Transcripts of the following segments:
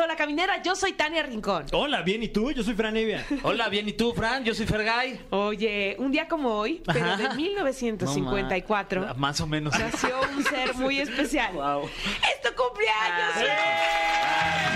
Ya empezó la caminera. Yo soy Tania Rincón. Hola, bien, ¿y tú? Yo soy Fran Evia. Hola, bien, ¿y tú, Fran? Yo soy Fergay. Oye, un día como hoy, pero Ajá. de 1954, No, ma- Más o menos. nació un ser muy especial. Wow. ¡Es tu cumpleaños! Ay. ¡eh!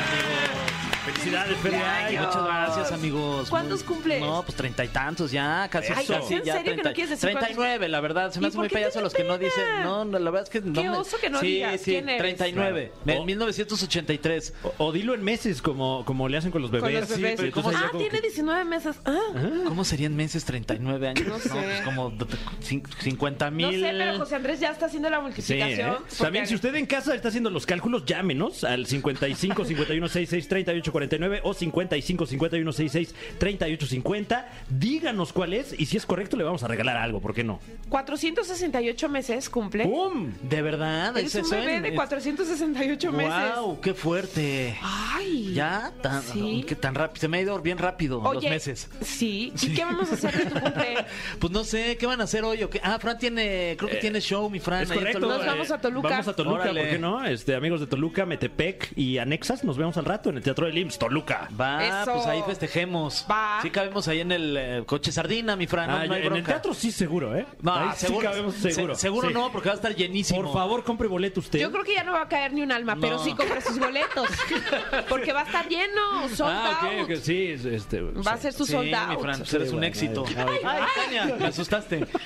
Felicidades. Cumpleaños. Muchas gracias, amigos. ¿cuántos Muy- cumples? No, pues treinta y tantos ya, casi. Ay, casi ¿en ya, serio que no quieres decir cuántos? 39, la verdad. Se ¿Y me hace por muy qué te payaso da los que no pena? dicen. No, no, la verdad es que no Qué me- oso que no sí, digas. Sí, ¿Quién eres? 39. Claro. En 1983. O, o dilo en meses, como, como le hacen con los bebés. Con los Sí, bebés. pero entonces ya ah, como tiene que- 19 meses. Ah, ¿Cómo serían meses 39 años? No sé. pues como d- d- cin- 50 no mil. sé, pero José Andrés ya está haciendo la Sí, multiplicación. ¿eh? porque- También, si usted en casa está haciendo los cálculos, llámenos al 55 51 66 38 49 o 55 51 66 38 50. Díganos cuál es y si es correcto, le vamos a regalar algo, ¿por qué no? 468 meses cumple. ¡Pum! ¿De verdad? ¿Es un bebé de en- 468 meses. ¡Wow! ¡Qué fuerte! Ay. Ya, tan, Sí. que tan rápido. Se me ha ido bien rápido los Oye, meses. Sí. ¿Y qué vamos a hacer de tu cumple? Pues no sé, ¿qué van a hacer hoy? o qué? Ah, Fran tiene, creo que tiene show, mi Fran. Es correcto. Nos vamos a Toluca. Vamos a Toluca, Órale. ¿por qué no? Este, amigos de Toluca, Metepec y Anexas, nos vemos al rato en el Teatro del Toluca. Va, Eso. pues ahí festejemos. Va. Sí cabemos ahí en el eh, coche sardina, mi Fran. no- Ah, no hay en el bronca. teatro sí seguro, ¿eh? No, Ahí seguro, sí cabemos seguro. se- seguro Sí. no, porque va a estar llenísimo. Por favor, compre boleto usted. Yo creo que ya no va a caer ni un alma, pero No. sí compre sus boletos. Porque va a estar lleno, sold Ah, ok, out. ok, sí, es- este, Va a ser su Sí, sold mi out. Fran, pues eres un éxito. ay, ay. Ay, Tania, me asustaste.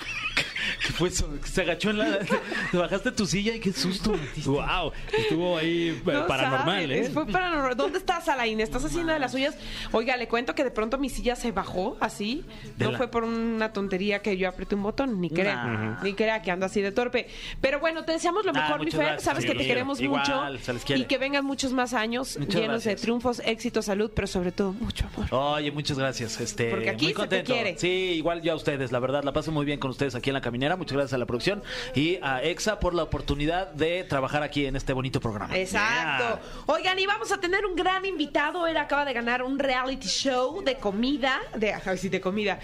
¿Qué fue eso? Se agachó en la... Te bajaste tu silla y qué susto metiste. Wow, estuvo ahí eh, No paranormal, saben, ¿eh? Fue paranormal. ¿Dónde estás, Alain? ¿Estás haciendo de las suyas? Oiga, le cuento que de pronto mi silla se bajó así. De no la- fue por una tontería que yo apreté un botón, ni crea. Nah. Ni crea que ando así de torpe. Pero bueno, te deseamos lo mejor, mi muchas Fer. gracias. Sabes Sí, que te queremos igual, mucho. se les quiere. Y que vengan muchos más años Muchas llenos de gracias. triunfos, éxito, salud, pero sobre todo mucho amor. Oye, muchas gracias. Este, Porque aquí muy se te contento. quiere. Sí, igual yo a ustedes, la verdad, la paso muy bien con ustedes aquí en la caminera. Muchas gracias a la producción y a EXA por la oportunidad de trabajar aquí en este bonito programa. Exacto. Oigan, y vamos a tener un gran invitado. Él acaba de ganar un reality show de comida. De, ay, sí, de comida.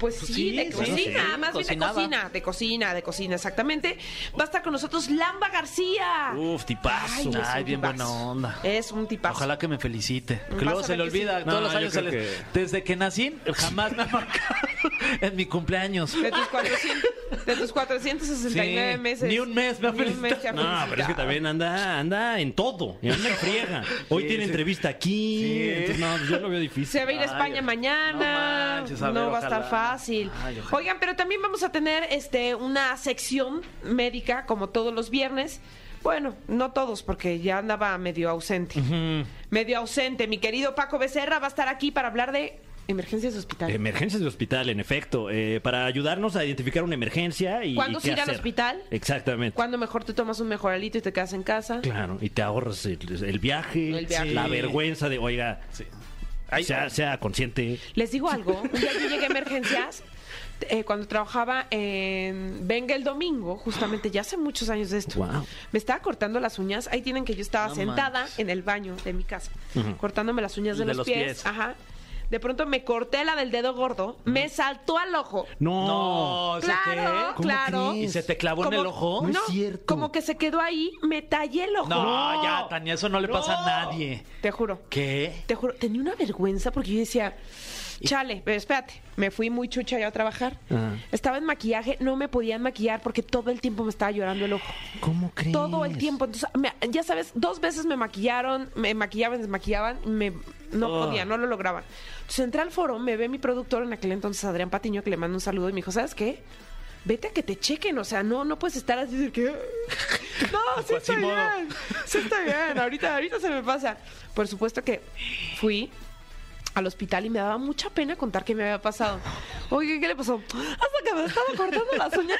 Pues sí, sí, de sí, cocina, sí, más bien de cocina, de cocina, de cocina, exactamente. Va a estar con nosotros Lamba García. Uf, tipazo. Ay, bien tipazo. buena onda. Es un tipazo. Ojalá que me felicite. Que luego se le olvida. sí. Todos No, los años se creo le- que- Desde que nací, jamás me ha marcado en mi cumpleaños. De tus, 400, de tus 469 Sí, meses. ni un mes me ha Ni un mes te ha No, pero es que felicitado. también anda, anda en todo, y anda en friega. Hoy Sí, tiene sí. entrevista aquí. Sí. entonces, no, pues yo lo veo difícil. Se va a ir a Ay, España no mañana. manches, a no ver, va a estar ojalá. Fácil. Ay, ojalá. Oigan, pero también vamos a tener este una sección médica como todos los viernes. Bueno, no todos, porque ya andaba medio ausente. Medio ausente. Mi querido Paco Becerra va a estar aquí para hablar de emergencias de hospital. Emergencias de hospital, en efecto, eh, para ayudarnos a identificar una emergencia y. ¿Cuándo qué ir al hacer. hospital? Exactamente. Cuando mejor te tomas un mejoralito y te quedas en casa. Claro, y te ahorras el, el viaje, El viaje. la Sí. vergüenza de, oiga, Ay, sea, sea consciente. Les digo algo, un día yo llegué a emergencias eh, cuando trabajaba en Venga el Domingo, justamente ya hace muchos años de esto. Wow. Me estaba cortando las uñas, ahí tienen que yo estaba No sentada manches. en el baño de mi casa, cortándome las uñas de, De los, los pies. pies. Ajá. De pronto me corté la del dedo gordo, me saltó al ojo. No. No, ¿eso Claro, claro. ¿Y se te clavó en el ojo? No es cierto. como que se quedó ahí, me tallé el ojo. No, ya, Tania, eso no le pasa a nadie. Te juro. ¿Qué? Te juro, tenía una vergüenza porque yo decía, chale, pero espérate, me fui muy chucha yo a trabajar. Ajá. Estaba en maquillaje, no me podían maquillar porque todo el tiempo me estaba llorando el ojo. ¿Cómo crees? Todo el tiempo. Entonces, me- ya sabes, dos veces me maquillaron, me maquillaban, desmaquillaban, me, no Oh. podía, no lo lograban. Entonces entré al foro, me ve mi productor en aquel entonces, Adrián Patiño, que le mando un saludo y me dijo, ¿sabes qué? Vete a que te chequen, o sea, no, no puedes estar así de que. No, sí estoy Quasimodo. bien. Sí estoy bien. Ahorita, ahorita se me pasa. Por supuesto que fui al hospital y me daba mucha pena contar qué me había pasado. Oye, ¿qué le pasó? Hasta que me estaba cortando las uñas.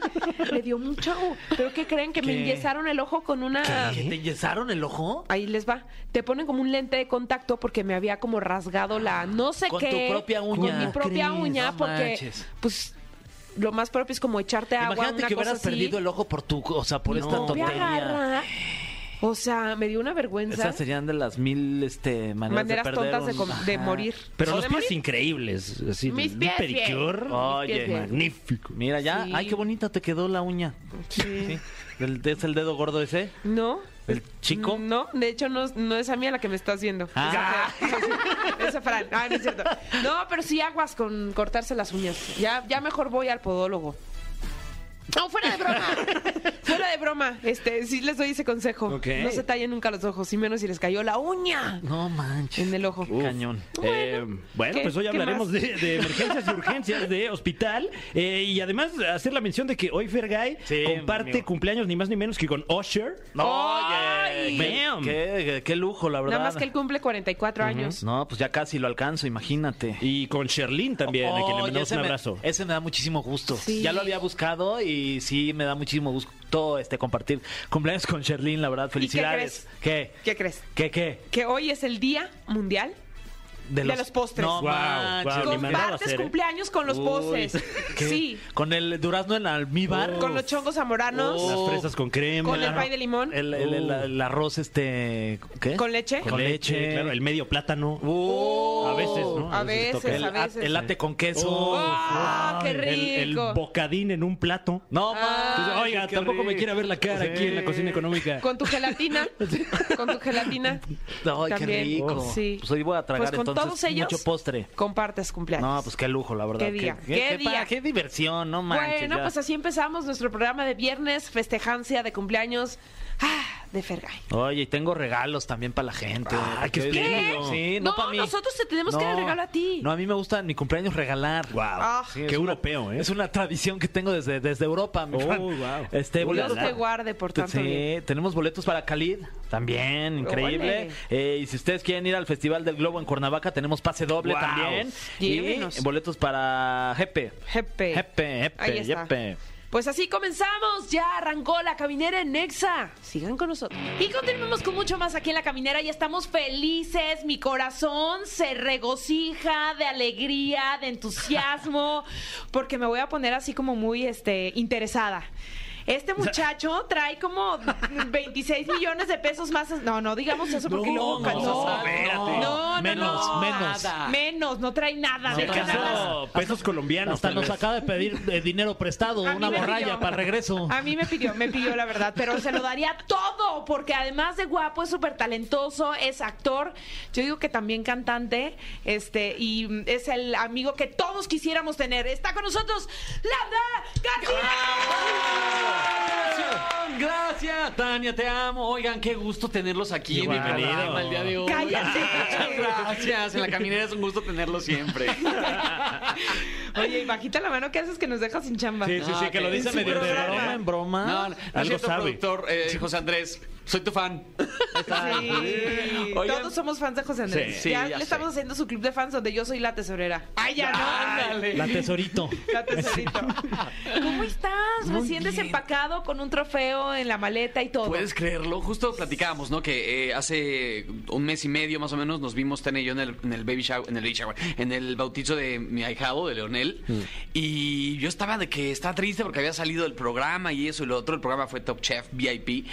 me dio mucho. ¿Pero qué creen? Que me enyesaron el ojo con una. ¿Que ¿Te enyesaron el ojo? Ahí les va. Te ponen como un lente de contacto porque me había como rasgado la no sé Con qué. tu propia uña. Con mi propia uña No porque manches. pues lo más propio es como echarte agua, Imagínate una que cosa hubieras así. perdido el ojo por tu, o sea, por esta No, voy a tontería. O sea, me dio una vergüenza. Esas serían de las mil este, maneras, Maneras de perder tontas de, un- com- de Ajá. morir. Pero O los de pies morir. increíbles. Así, Mis un pies pedicure. bien. Oye, Mis pies bien. Magnífico. Mira ya, Sí. ay, qué bonita te quedó la uña. Sí. ¿El- ¿Es el dedo gordo ese? ¿No? ¿El chico? No, de hecho no, no es a mí a la que me está haciendo. Ah. Esa Fran. Ah, no es cierto. No, pero sí aguas con cortarse las uñas. Ya, ya mejor voy al podólogo. No, fuera de broma. fuera de broma. Este, sí les doy ese consejo. Ok. No se tallen nunca los ojos, y menos si les cayó la uña No manches. en el ojo. Cañón. Eh, bueno, ¿qué- pues hoy qué hablaremos más? de, de emergencias y urgencias de hospital eh, y además hacer la mención de que hoy Fergay Sí, comparte amigo. cumpleaños ni más ni menos que con Usher. ¡Ay! Oye, qué, qué lujo, la verdad. Nada más que él cumple 44 años. No, pues ya casi lo alcanzo, imagínate. Y con Sherlyn también, a quien le Oye, mandamos ese un me- abrazo. ese me da muchísimo gusto. Sí. Ya lo había buscado y sí me da muchísimo gusto este compartir cumpleaños con Sherlyn, la verdad. Felicidades. ¿Qué? ¿Qué crees? ¿Qué qué? Que hoy es el Día Mundial de los postres. No a Compartes ¿eh? cumpleaños con los Uy, postres. ¿qué? Sí. Con el durazno en almíbar. Con los chongos zamoranos. Oh. Las fresas con crema. Con el pay de limón. El, el- el- el arroz este... ¿Qué? Con leche. Con leche. Claro, el medio plátano. Oh. A veces, ¿no? A veces, El, a veces. el latte con queso. ¡Ah, qué el- El, rico! bocadín en un plato. No, Ah. Entonces, Oiga, tampoco me rico. quiere ver la cara Sí. aquí en la cocina económica. Con tu gelatina. con tu gelatina. Ay, qué También. rico. Sí. Pues hoy voy a tragar Pues con entonces todos ellos mucho postre. compartes cumpleaños. No, pues qué lujo, la verdad. Qué día, Qué, qué qué día. pa- qué diversión, no manches. bueno, ya. pues así empezamos nuestro programa de viernes, festejancia de cumpleaños ah, de Fergay. Oye, y tengo regalos también para la gente. Ah, qué espléndido. Sí, no, No, para mí. nosotros te tenemos que dar regalo a ti. No, a mí me gusta en mi cumpleaños regalar. Wow. Ah. Sí, Qué una- europeo, ¿eh? Es una tradición que tengo desde, desde Europa. mi Oh, Fran. wow. Este, Uy, Dios boletos- te guarde por tanto Sí, bien. tenemos boletos para Khalid, también, increíble. Eh, y si ustedes quieren ir al Festival del Globo en Cuernavaca, tenemos pase doble Wow. también. Llévenos. Y boletos para Jepe. Jepe. Jepe, Jepe, Ahí está. Jepe. Pues así comenzamos, ya arrancó la caminera en Nexa. Sigan con nosotros. Y continuamos con mucho más aquí en la caminera y estamos felices. Mi corazón se regocija de alegría, de entusiasmo, porque me voy a poner así como muy este, interesada. Este muchacho trae como 26 millones de pesos más. No, no digamos eso porque No, luego no, no, espérate. no, no, Menos, no. menos. Menos, no trae nada. No nada. pesos colombianos. Hasta nos acaba de pedir eh, dinero prestado, A una borralla pidió. para el regreso. A mí me pidió, me pidió la verdad, pero se lo daría todo, porque además de guapo, es súper talentoso, es actor, yo digo que también cantante, este, y es el amigo que todos quisiéramos tener. Está con nosotros, Landa García. Gracias, Tania, te amo. Oigan, qué gusto tenerlos aquí mi Bienvenido. el día de hoy. ¡Cállate! Muchas gracias. En la caminera es un gusto tenerlo siempre. Oye, y bajita la mano, ¿qué haces que nos dejas sin chamba? Sí, sí, sí, que lo En dice su medio de broma. broma en broma. No, no, no Algo es cierto, sabe. productor eh, José Andrés. Soy tu fan. Sí. Oigan. Todos somos fans de José Andrés. Sí, sí, ya, ya le estamos haciendo su club de fans donde yo soy la tesorera. ¡Ay, ya no! Ándale. La tesorito. La tesorito. ¿Cómo estás? Muy Recién bien. desempacado con un trofeo en la maleta y todo. Puedes creerlo. Justo platicábamos, ¿no? Que eh, hace un mes y medio más o menos nos vimos Tania y yo en el, en el baby shower, en el baby shower, en el bautizo de mi ahijado, de Leonel. Mm. Y yo estaba de que estaba triste porque había salido del programa y eso y lo otro. El programa fue Top Chef VIP.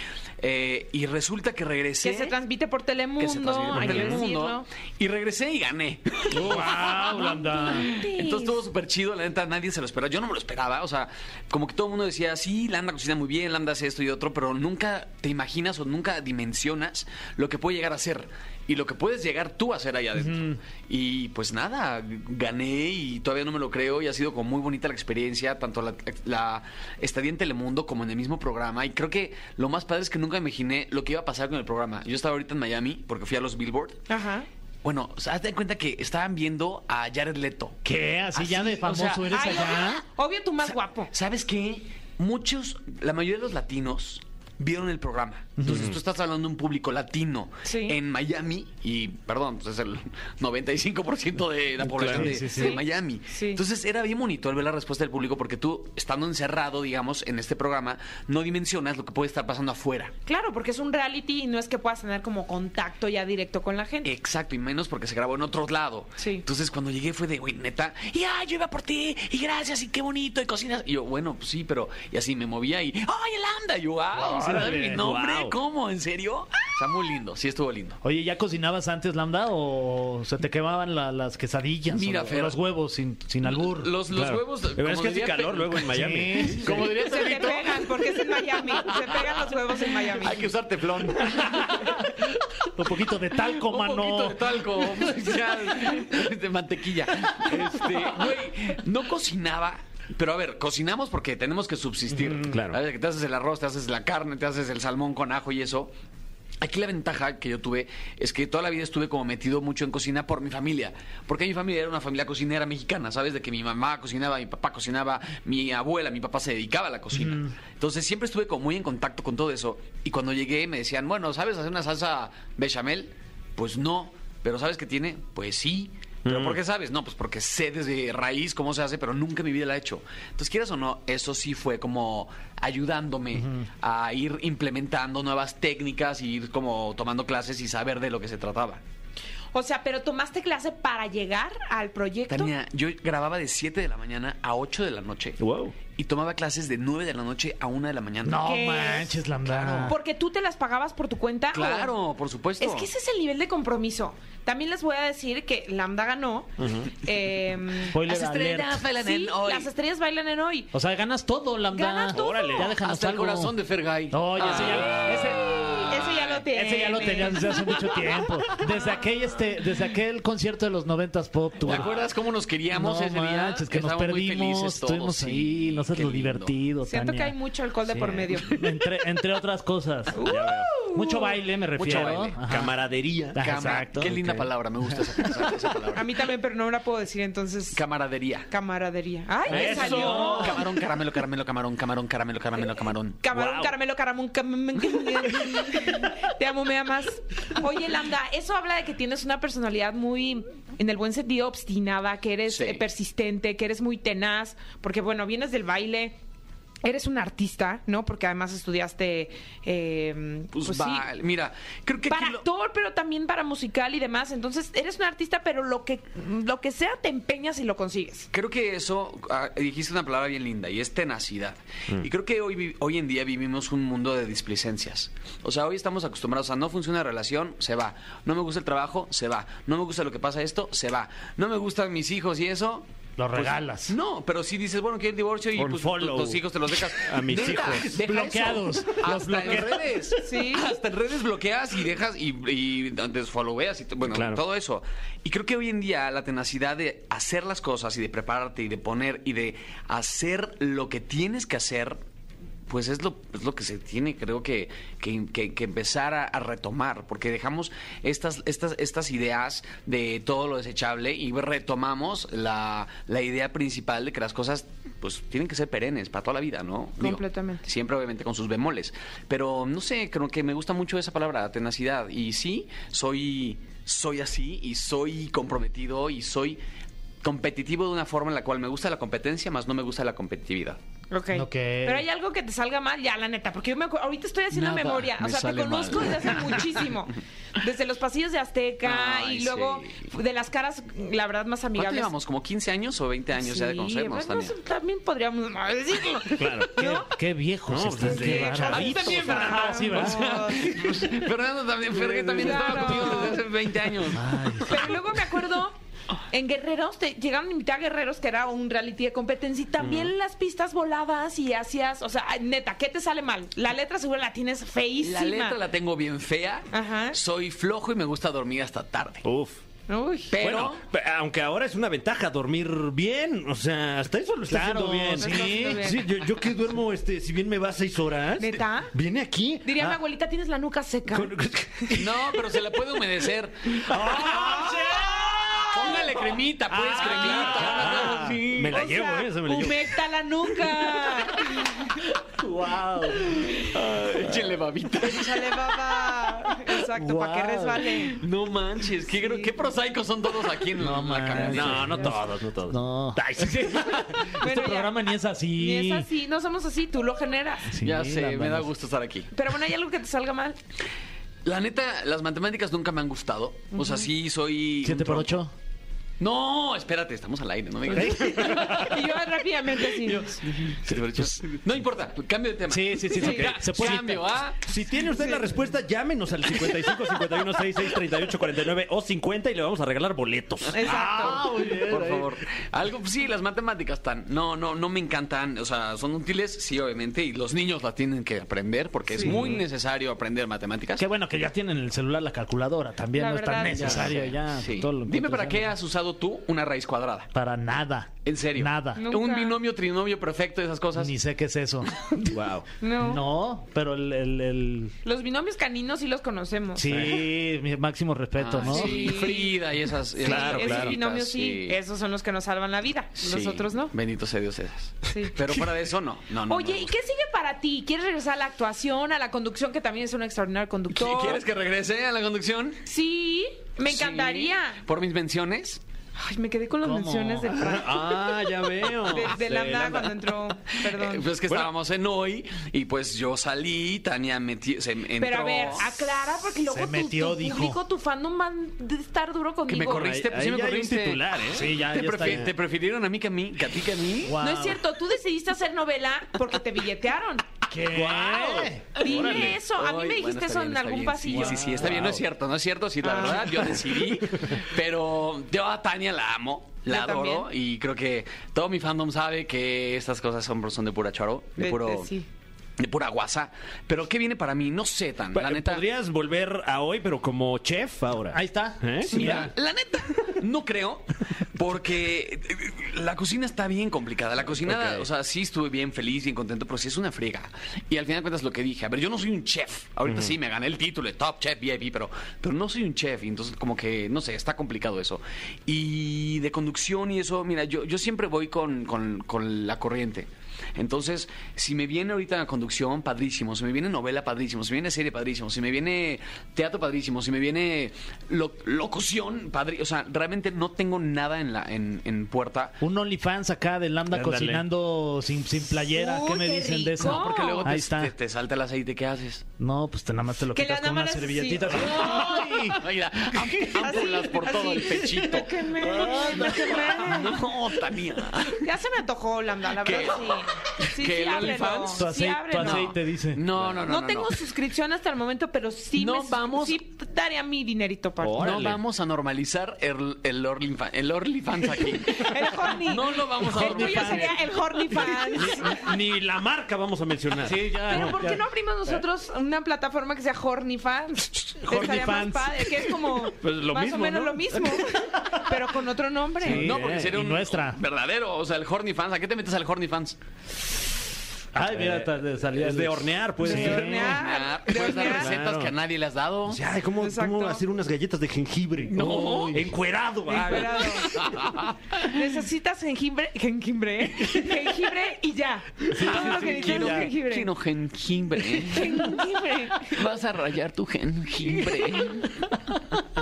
Eh, y resulta que regresé. que se transmite por Telemundo, que se transmite por Telemundo. Y regresé y gané. Wow, Landa. Entonces estuvo súper chido, la neta, nadie se lo esperaba. Yo no me lo esperaba, o sea, como que todo el mundo decía, sí, Landa cocina muy bien, Landa hace esto y otro, pero nunca te imaginas o nunca dimensionas lo que puede llegar a ser y lo que puedes llegar tú a hacer allá adentro. Y pues nada, gané y todavía no me lo creo y ha sido como muy bonita la experiencia, tanto la, la estadía en Telemundo como en el mismo programa. Y creo que lo más padre es que nunca imaginé lo que iba a pasar con el programa. Yo estaba ahorita en Miami porque fui a los Billboard. Ajá. Bueno, o sea, hazte cuenta que estaban viendo a Jared Leto. ¿Qué? ¿Así, ya de o famoso sea, eres Ay, allá? obvio, obvio tú más guapo. ¿Sabes qué? Muchos, la mayoría de los latinos vieron el programa. Entonces tú estás hablando de un público latino Sí. en Miami y, perdón, pues es el 95% de la población Claro, de, sí, sí. de Miami. Sí. Entonces era bien bonito el ver la respuesta del público porque tú, estando encerrado, digamos, en este programa, no dimensionas lo que puede estar pasando afuera. Claro, porque es un reality y no es que puedas tener como contacto ya directo con la gente. Exacto, y menos porque se grabó en otro lado. Sí. Entonces cuando llegué fue de, güey, neta, y ah, yo iba por ti, y gracias, y qué bonito, y cocinas. Y yo, bueno, pues sí, pero, y así me movía y, ¡ay, el anda! Y yo, wow, mi nombre. wow. ¿Cómo? ¿En serio? Sea, muy lindo. Sí, estuvo lindo. Oye, ¿ya cocinabas antes, Lambda, o se te quemaban la- las quesadillas? Mira, o, Fer. o los huevos sin, sin albur. Los, los Claro. huevos. Pero es como que hace diría calor luego en Miami. Sí. Como diría Se te pegan porque es en Miami. Se pegan los huevos en Miami. hay que usar teflón. Un poquito de talco, Un mano. poquito de talco, de mantequilla. Este, güey, no cocinaba. Pero a ver, cocinamos porque tenemos que subsistir. claro. ¿Sabes? Que te haces el arroz, te haces la carne, te haces el salmón con ajo y eso. Aquí la ventaja que yo tuve es que toda la vida estuve como metido mucho en cocina por mi familia. Porque mi familia era una familia cocinera mexicana, ¿sabes? De que mi mamá cocinaba, mi papá cocinaba, mi abuela, mi papá se dedicaba a la cocina. Entonces siempre estuve como muy en contacto con todo eso. Y cuando llegué me decían, bueno, ¿sabes hacer una salsa bechamel? Pues no. ¿Pero sabes qué tiene? Pues sí. ¿Pero por qué sabes? No, pues porque sé desde raíz cómo se hace, pero nunca en mi vida la he hecho. Entonces, quieras o no, eso sí fue como ayudándome a ir implementando nuevas técnicas y ir como tomando clases y saber de lo que se trataba. O sea, pero tomaste clase para llegar al proyecto. Tania, yo grababa de 7 de la mañana a 8 de la noche Wow. Y tomaba clases de 9 de la noche a 1 de la mañana. No ¿Qué? manches, Lambda. Porque tú te las pagabas por tu cuenta. o- Claro, por supuesto. Es que ese es el nivel de compromiso. También les voy a decir que Lambda ganó. eh, Spoiler Las estrellas bailan sí, en hoy. las estrellas bailan en hoy. O sea, ganas todo, Lambda. Ganas todo. Órale, ya déjanos Hasta el corazón de Fergay. Oye, ese ya, ese, Ese ya lo tiene. ese ya lo tenías desde hace mucho tiempo. Desde aquel, este, desde aquel concierto de los noventas pop. tú- ¿Te acuerdas cómo nos queríamos no ese día? manches, que nos Estábamos perdimos, felices todos, estuvimos sí, ahí, no lo divertido. Siento que hay mucho alcohol de Sí. por medio. Entre, entre otras cosas. Mucho baile, me refiero. baile. Ajá. Camaradería. Cama- Exacto. Qué linda palabra, me gusta esa, esa- esa palabra. A mí también, pero no la puedo decir, entonces. Camaradería. Camaradería. ¡Ay, me Eso. salió! Camarón, caramelo, caramelo, camarón, camarón, caramelo, caramelo, camarón. Camarón, Wow. caramelo, caramón, cam- Te amo, me amas. Oye, Lambda, eso habla de que tienes una personalidad muy, en el buen sentido, obstinada, que eres Sí. eh, persistente, que eres muy tenaz, porque bueno, vienes del baile. Eres un artista, ¿no? Porque además estudiaste, eh, Pues, pues, sí, mira, creo que para lo- actor, pero también para musical y demás. Entonces, eres un artista, pero lo que, lo que sea te empeñas y lo consigues. Creo que eso, ah, dijiste una palabra bien linda y es tenacidad. Y creo que hoy, hoy en día vivimos un mundo de displicencias. O sea, hoy estamos acostumbrados a no funciona la relación, se va. No me gusta el trabajo, se va. No me gusta lo que pasa esto, se va. No me gustan mis hijos y eso. Lo pues, regalas. no, pero si dices, bueno, quiero el divorcio y pues, tus hijos te los dejas. A mis Neta, hijos. deja Bloqueados. eso. Los Hasta en redes. Sí. Hasta en redes bloqueas y dejas y, y desfolloweas y bueno, Claro. todo eso. Y creo que hoy en día la tenacidad de hacer las cosas y de prepararte y de poner y de hacer lo que tienes que hacer, pues es lo, es lo que se tiene, creo que, que, que- que empezar a, a retomar, porque dejamos estas, estas, estas ideas de todo lo desechable y retomamos la, la idea principal de que las cosas pues tienen que ser perennes para toda la vida, ¿no? Digo, Completamente. siempre obviamente con sus bemoles. Pero no sé, creo que me gusta mucho esa palabra, tenacidad. Y sí, soy, soy así y soy comprometido y soy competitivo de una forma en la cual me gusta la competencia, más no me gusta la competitividad. Ok. Ok. Pero hay algo que te salga mal, ya, la neta, porque yo me acuerdo, ahorita estoy haciendo Nada memoria, o me sea, te conozco mal. desde hace muchísimo. Desde los pasillos de Azteca Ay, y luego sí. de las caras, la verdad, más ¿Cuánto amigables. llevamos? ¿Como 15 años o 20 años ya de Sí, conocernos, bueno, Tania? también podríamos decirlo. Claro. Qué, qué viejos No, están, pues, qué chavitos, también, o Fernando. Ah, sí, ¿verdad? Fernando también, Fergue también estaba Claro. contigo desde hace 20 años. Pero luego me acuerdo, en Guerreros, te llegaron a invitar a Guerreros, que era un reality de competencia, y también las pistas volabas y hacías, o sea, neta, ¿qué te sale mal? La letra seguro la tienes feísima. La letra la tengo bien fea. Ajá. Soy flojo y me gusta dormir hasta tarde. Uf. Uy. Pero Bueno, aunque ahora es una ventaja dormir bien, o sea, hasta eso lo está Claro, haciendo bien. sí. Lo está haciendo bien. Sí, yo, yo que duermo, este, si bien me va seis horas. ¿Neta? Viene aquí. Diría mi Ah, abuelita, tienes la nuca seca. con- No, pero se la puede humedecer. Póngale cremita, pues, ah, cremita. Ah, me la llevo, sea, eh, esa me la llevo. la nuca! ¡Wow! Échale babita. Échale baba. Exacto, wow. para que resbale. No manches, qué, qué prosaicos son todos aquí en no, la No, no todos, no todos. No. Bueno, este programa ni es así. Ni es así, no somos así, tú lo generas. ya sé, me da gusto estar aquí. Pero bueno, ¿hay algo que te salga mal? La neta, las matemáticas nunca me han gustado. O sea, sí soy. ¿7 por 8? No, espérate, estamos al aire, no me digas. Y yo rápidamente así. Sí, te dicho, No importa, cambio de tema. Sí, sí, sí. Se puede. Cambio, ¿ah? Si tiene usted la respuesta, llámenos al 55 51 66 38 49 o 50 y le vamos a regalar boletos. Exacto. Por favor. Algo, sí, las matemáticas están. No, no, no me encantan. O sea, son útiles, sí, obviamente, y los niños las tienen que aprender porque es muy necesario aprender matemáticas. Qué bueno que ya tienen en el celular la calculadora. También La no es tan verdad, necesario ya. Sí. todo lo Dime para qué has usado tú una raíz cuadrada. Para nada. En serio. Nada. Nunca. Un binomio, trinomio perfecto, esas cosas. Ni sé qué es eso. Wow. No. No, pero el, el- el- Los binomios caninos sí los conocemos. Sí, mi máximo respeto, Ah, ¿no? Sí, Frida y esas. esas Claro, Esos cositas, binomios sí, esos son los que nos salvan la vida. Sí. Nosotros no. Bendito sea Dios esas. Sí. Pero fuera de eso, no. no, no Oye, no. ¿y qué sigue para ti? ¿Quieres regresar a la actuación, a la conducción, que también es un extraordinario conductor? ¿Quieres que regrese a la conducción? Sí, me Sí. encantaría. ¿Por mis menciones? Ay, me quedé con las ¿Cómo? menciones de Fran. Ah, ya veo. De, de Sí, Lambda cuando entró. Eh, Perdón. pues que Bueno. estábamos en hoy y pues yo salí, Tania metió, se entró. Pero a ver, aclara, porque luego Se tu- metió, tu, dijo. público, tu fandom van a estar duro conmigo. que me corriste, pues sí me hay un corriste. titular, ¿eh? Sí, ya, ¿Te, ya está. prefi- te prefirieron a mí que a mí, que a ti que a mí? Wow. No es cierto, tú decidiste hacer novela porque te billetearon. ¿Qué? Dime eso. A mí me dijiste bueno, eso bien, en algún bien. pasillo. Sí, sí, sí, está bien, no es cierto, no es cierto, sí, la Ah. verdad, yo decidí, pero yo a Tania la amo, la Yo adoro también. y creo que todo mi fandom sabe que estas cosas son, son de pura choro, de De- puro... de- sí. De pura guasa. Pero ¿qué viene para mí? No sé tan. La neta. Podrías volver a hoy, pero como chef ahora. Ahí está. ¿Eh? Mira, la neta, no creo, porque eh, la cocina está bien complicada. La cocina, o sea, sí estuve bien feliz, bien contento, pero sí es una friega. Y al final de cuentas lo que dije, a ver, yo no soy un chef. Ahorita sí me gané el título de Top Chef VIP, pero, pero no soy un chef. Y entonces como que, no sé, está complicado eso. Y de conducción y eso, mira, yo, yo siempre voy con, con, con la corriente. Entonces, si me viene ahorita la conducción, padrísimo. Si me viene novela, padrísimo. Si me viene serie, padrísimo. Si me viene teatro, padrísimo. Si me viene lo- locución, padrísimo. O sea, realmente no tengo nada en la en, en puerta. Un OnlyFans acá de Lambda Ándale. cocinando sin, sin playera. Uy, ¿Qué me qué dicen de rico. eso? Porque luego Ahí te, está. te, te salta el aceite. ¿Qué haces? No, pues te nada más te lo Que quitas con una nada más así. servilletita. ¡Ay! Mira, ámpulas por todo así. el pechito. No, Tania. Ya se me antojó, Lambda, la ¿Qué? verdad, sí. Sí, ¿Qué, sí, el. OnlyFans? Tu tu ábrelo. aceite dice. No, no, no. No, tengo suscripción hasta el momento, pero sí No me vamos- sí daría mi dinerito para No Órale. vamos a normalizar el, el, OnlyFans, el OnlyFans aquí. El horny. No lo vamos a El tuyo normalizar. sería el horny fans. Ni la marca vamos a mencionar. Sí, ya. Pero no, ¿por ya. qué no abrimos nosotros una plataforma que sea Horny Fans? Horny Estaría más Fans. padre, que es como Pues lo más mismo, o menos ¿no? lo mismo, pero con otro nombre. Sí. No, porque sería y un nuestra. verdadero, o sea, el Horny Fans. ¿A qué te metes al Horny Fans? Ay, mira, ta- salía Es de hornear, pues. De hornear. de Puedes dar hornear. recetas Claro. que a nadie le has dado. O sea, ¿cómo, Exacto. cómo hacer unas galletas de jengibre? No. Encuerado. ah. Encuerado. Necesitas jengibre, jengibre, ¿eh? jengibre y ya. Todo lo que necesitas es jengibre. quiero jengibre. Jengibre. Vas a rayar tu jengibre.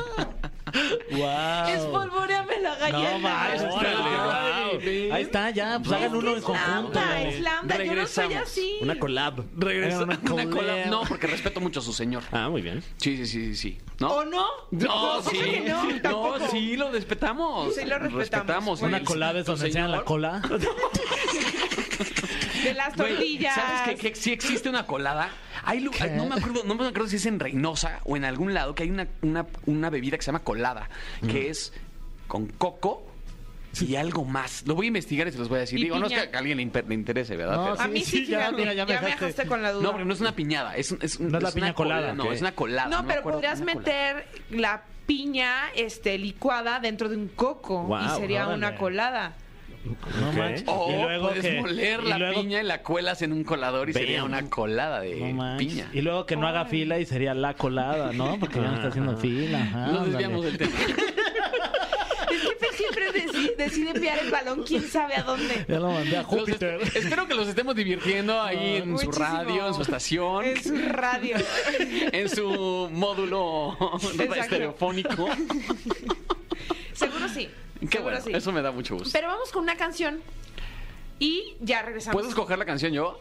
Wow. Espolvoreame la galleta. No, Órale. Ahí está, ya, pues hagan uno en es conjunto. lambda, es lambda. Yo no soy así. Una collab. Regresa Una una collab. No, porque respeto mucho a su señor. Ah, muy bien. Sí, sí, sí, sí, sí. ¿No? ¿O no? No, sí. que no, No, sí, lo respetamos. Sí, lo respetamos. Una El- colada es donde enseñan la cola. De las Güey, tortillas. ¿Sabes qué? Que sí existe una colada. Hay lu- ¿Qué? no me acuerdo, no me acuerdo si es en Reynosa o en algún lado que hay una, una, una bebida que se llama colada, que es con coco y algo más. Lo voy a investigar y se los voy a decir. Y Digo, no es piña. que a alguien le, interese, ¿verdad? No, Pero- A mí sí, Sí, ya, fíjate, mira, ya ya, me dejaste. con la duda. No, porque no es una piñada, es, No es la una piña colada, No, es una colada. No, me pero acuerdo, podrías una colada. meter la piña este, licuada dentro de un coco Guau, y sería órale. una colada. No manches. O y luego puedes que, moler y la luego- piña y la cuelas en un colador y sería una colada de No manches. piña. Y luego que no haga fila y sería la colada, ¿no? Porque ya no está haciendo fila. ajá, Nos ándale. desviamos del tema. Es que Fer siempre decide, decide enviar el balón quién sabe a dónde. Ya lo mandé a Los Júpiter. espero que los estemos divirtiendo ahí en su radio, en su estación, Es su radio. en su módulo Exacto. estereofónico. Seguro sí. Qué Seguro bueno, sí. eso me da mucho gusto. Pero vamos con una canción y ya regresamos. ¿Puedo escoger la canción yo?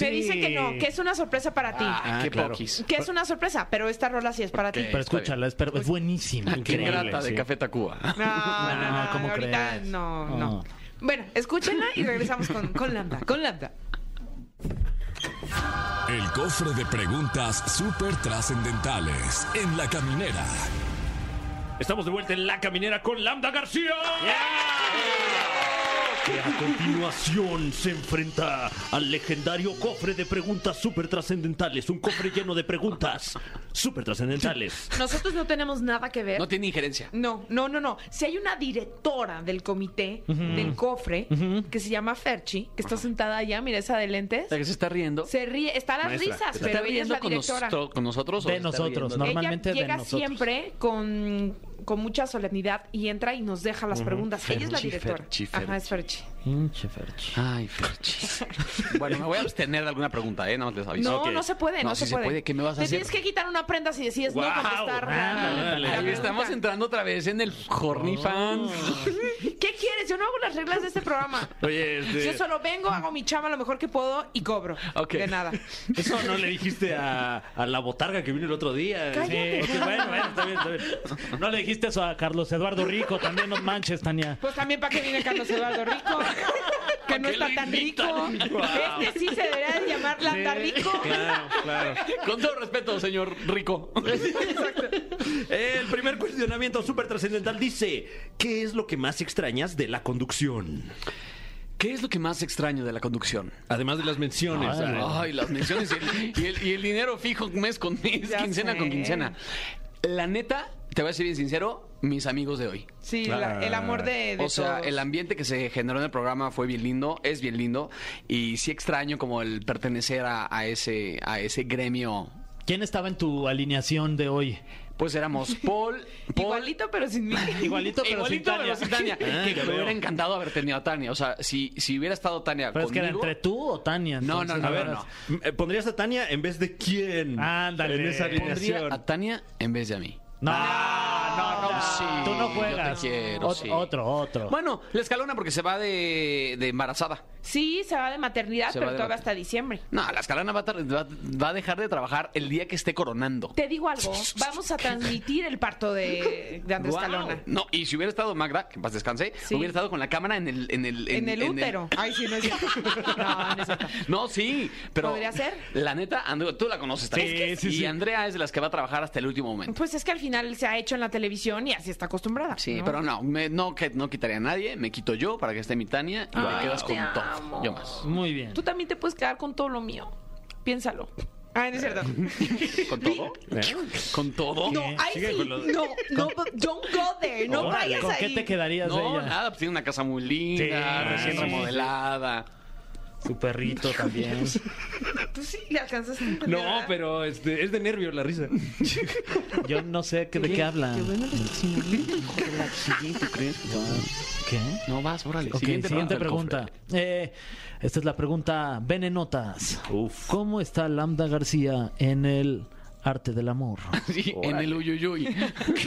Me dice que no, que es una sorpresa para ti. Ah, qué claro. poquis. Que es una sorpresa, pero esta rola sí es para ti. Pero escúchala, es, pero es buenísima. Qué Increíble, grata de sí. Café Tacuba. No, no, no, ¿cómo ahorita crees? no, no. No. Bueno, escúchenla y regresamos con, con Lambda, con Lambda. El cofre de preguntas súper trascendentales en la caminera. Estamos de vuelta en La Caminera con Lambda García. Que a continuación se enfrenta al legendario cofre de preguntas súper trascendentales. Un cofre lleno de preguntas súper trascendentales. Nosotros no tenemos nada que ver. No tiene injerencia. No, no, no, no. Si hay una directora del comité del cofre que se llama Ferchi, que está sentada allá, mira esa de lentes, La que se está riendo. se ríe, está a las Maestra, risas, ¿se pero ¿Está ella es la riendo con, directora. nostro- con nosotros? o De se está nosotros, riendo? ¿no? Normalmente ella de llega nosotros. siempre con, con mucha solemnidad y entra y nos deja las preguntas. ella es la Ferchi, directora. Ferchi, Ajá, es Ferchi. Pinche Ferchi. Ay, Ferchi. bueno, me voy a abstener de alguna pregunta, ¿eh? Nada más les aviso. No, Ok. no se puede, no, No, se, sí se puede. puede. ¿Qué me vas a Te hacer? tienes que quitar una prenda si decides no Guau, contestar. la- ándale. la Ahí pregunta. estamos entrando otra vez en el Horny Fans. ¿Qué quieres? Yo no hago las reglas de este programa. Oye, este- Yo solo vengo, hago mi chama lo mejor que puedo y cobro. Ok. De nada. Eso no le dijiste a, a la botarga que vino el otro día. Cállate. Sí, ok, bueno, bueno, está bien, está bien. No le dijiste eso a Carlos Eduardo Rico, también no manches, Tania. Pues también para que viene Carlos Eduardo Rico. Que no está tan rico. Wow. Este sí se debería de llamar Landa Rico. Claro, claro. Con todo respeto, señor Rico. El primer cuestionamiento súper trascendental dice: ¿Qué es lo que más extrañas de la conducción? ¿Qué es lo que más extraño de la conducción? Además de las menciones. Ay, Ay, Ay, las menciones y el, y el- y el dinero fijo mes con mes, Ya quincena sé. con quincena. La neta, te voy a ser bien sincero, mis amigos de hoy. Sí, la- el amor de, de O sea, todos. el ambiente que se generó en el programa fue bien lindo, es bien lindo y sí extraño como el pertenecer a, a ese a ese gremio. ¿Quién estaba en tu alineación de hoy? Pues éramos Paul, Paul Igualito, pero sin mí. Igualito, pero Igualito, sin Tania. pero sin Tania. Ah, que me hubiera encantado haber tenido a Tania. O sea, si, si hubiera estado Tania Pero es que era entre tú o Tania. No, entonces, no, A no, ver, no. eh, ¿pondrías a Tania en vez de quién? Ándale. En esa Pondría alineación. a Tania en vez de a mí. No, no, no. Sí, Tú no yo juegas. te quiero, Ot- sí. Otro, otro. Bueno, la escalona porque se va de, de embarazada. Sí, se va de maternidad, Se pero va de todavía hasta diciembre. No, la escalona va a, tar- va- va a dejar de trabajar el día que esté coronando. Te digo algo, vamos a transmitir el parto de, de Andrés Guau. No, y si hubiera estado Magda, que en paz descanse, Sí. hubiera estado con la cámara en el... En el, En el útero. Ay, sí, no es cierto. No, no es cierto. No, sí, pero... ¿Podría ser? La neta, Andrea, tú la conoces también. Sí, sí, y sí. Andrea es de las que va a trabajar hasta el último momento. Pues es que al final se ha hecho en la televisión y así está acostumbrada. Sí, ¿no? pero no, me- no, que, no quitaría a nadie, me quito yo para que esté mi Tania y Ay, te quedas con todo. Yo más. Muy bien. Tú también te puedes quedar con todo lo mío. Piénsalo. Ay, no es cierto. ¿Con todo? ¿Con todo? No, Sigue sí. con lo- No, no, but don't go there. No Órale, vayas ¿Con ahí. qué te quedarías de No, ella? nada, pues tiene una casa muy linda, Sí, recién sí, remodelada. Su perrito también. Tú sí le alcanzas a entender, No, ¿verdad? pero este, es de nervio la risa. Yo no sé qué- de qué habla. ¿Qué? No vas, órale. Ok, siguiente, pregunta. Eh, esta es la pregunta venenotas. Uf. ¿Cómo está Lambda García en el arte del amor? Sí, en el uyuyuy.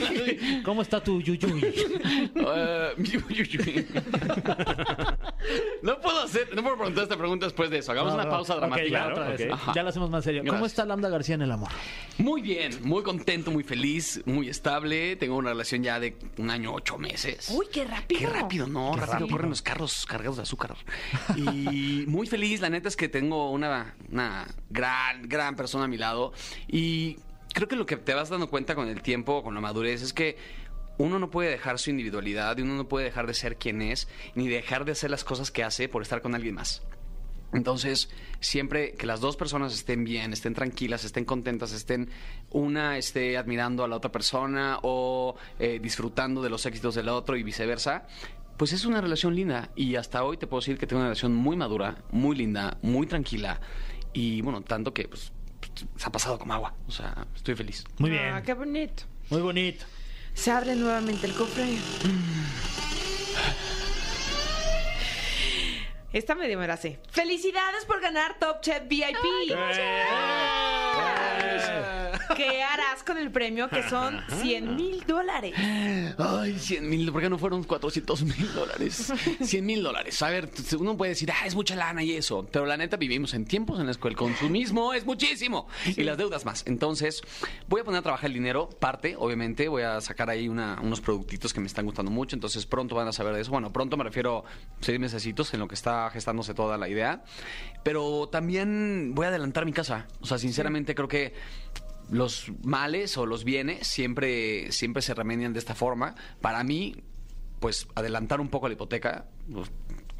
¿Cómo está tu yuyuy? Eh, mi uyuyuy. no puedo hacer, no puedo preguntar esta pregunta después de eso. Hagamos No, una no. pausa Ok, dramática. ya, otra vez. ok. Ajá. Ya lo hacemos más serio. ¿Cómo Gracias. está Lambda García en el amor? Muy bien, muy contento, muy feliz, muy estable. Tengo una relación ya de un año, ocho meses. Uy, qué rápido. Qué rápido, ¿no? rápido, corren los carros cargados de azúcar. Y muy feliz, la neta es que tengo una, una gran, gran persona a mi lado. Y creo que lo que te vas dando cuenta con el tiempo, con la madurez, es que uno no puede dejar su individualidad y uno no puede dejar de ser quien es, ni dejar de hacer las cosas que hace por estar con alguien más. Entonces, siempre que las dos personas estén bien, estén tranquilas, estén contentas, estén una esté admirando a la otra persona o eh, disfrutando de los éxitos del otro y viceversa, pues es una relación linda. Y hasta hoy te puedo decir que tengo una relación muy madura, muy linda, muy tranquila. Y bueno, tanto que pues, se ha pasado como agua. O sea, estoy feliz. Muy Ah, bien. qué bonito. Muy bonito. Se abre nuevamente el cofre. Esta medio me la sé. ¡Felicidades por ganar Top Chef VIP! ¿Qué harás con el premio que son 100 mil dólares? Ay, 100 mil, ¿por qué no fueron 400 mil dólares? 100 mil dólares. A ver, uno puede decir, ah, es mucha lana y eso. Pero la neta, vivimos en tiempos en los que el consumismo es muchísimo y las deudas más. Entonces, voy a poner a trabajar el dinero, parte, obviamente. Voy a sacar ahí una- unos productitos que me están gustando mucho. Entonces, pronto van a saber de eso. Bueno, pronto me refiero seis mesecitos en lo que está gestándose toda la idea. Pero también voy a adelantar mi casa. O sea, sinceramente, creo que los males o los bienes siempre, siempre se remedian de esta forma. Para mí, pues adelantar un poco la hipoteca. pues,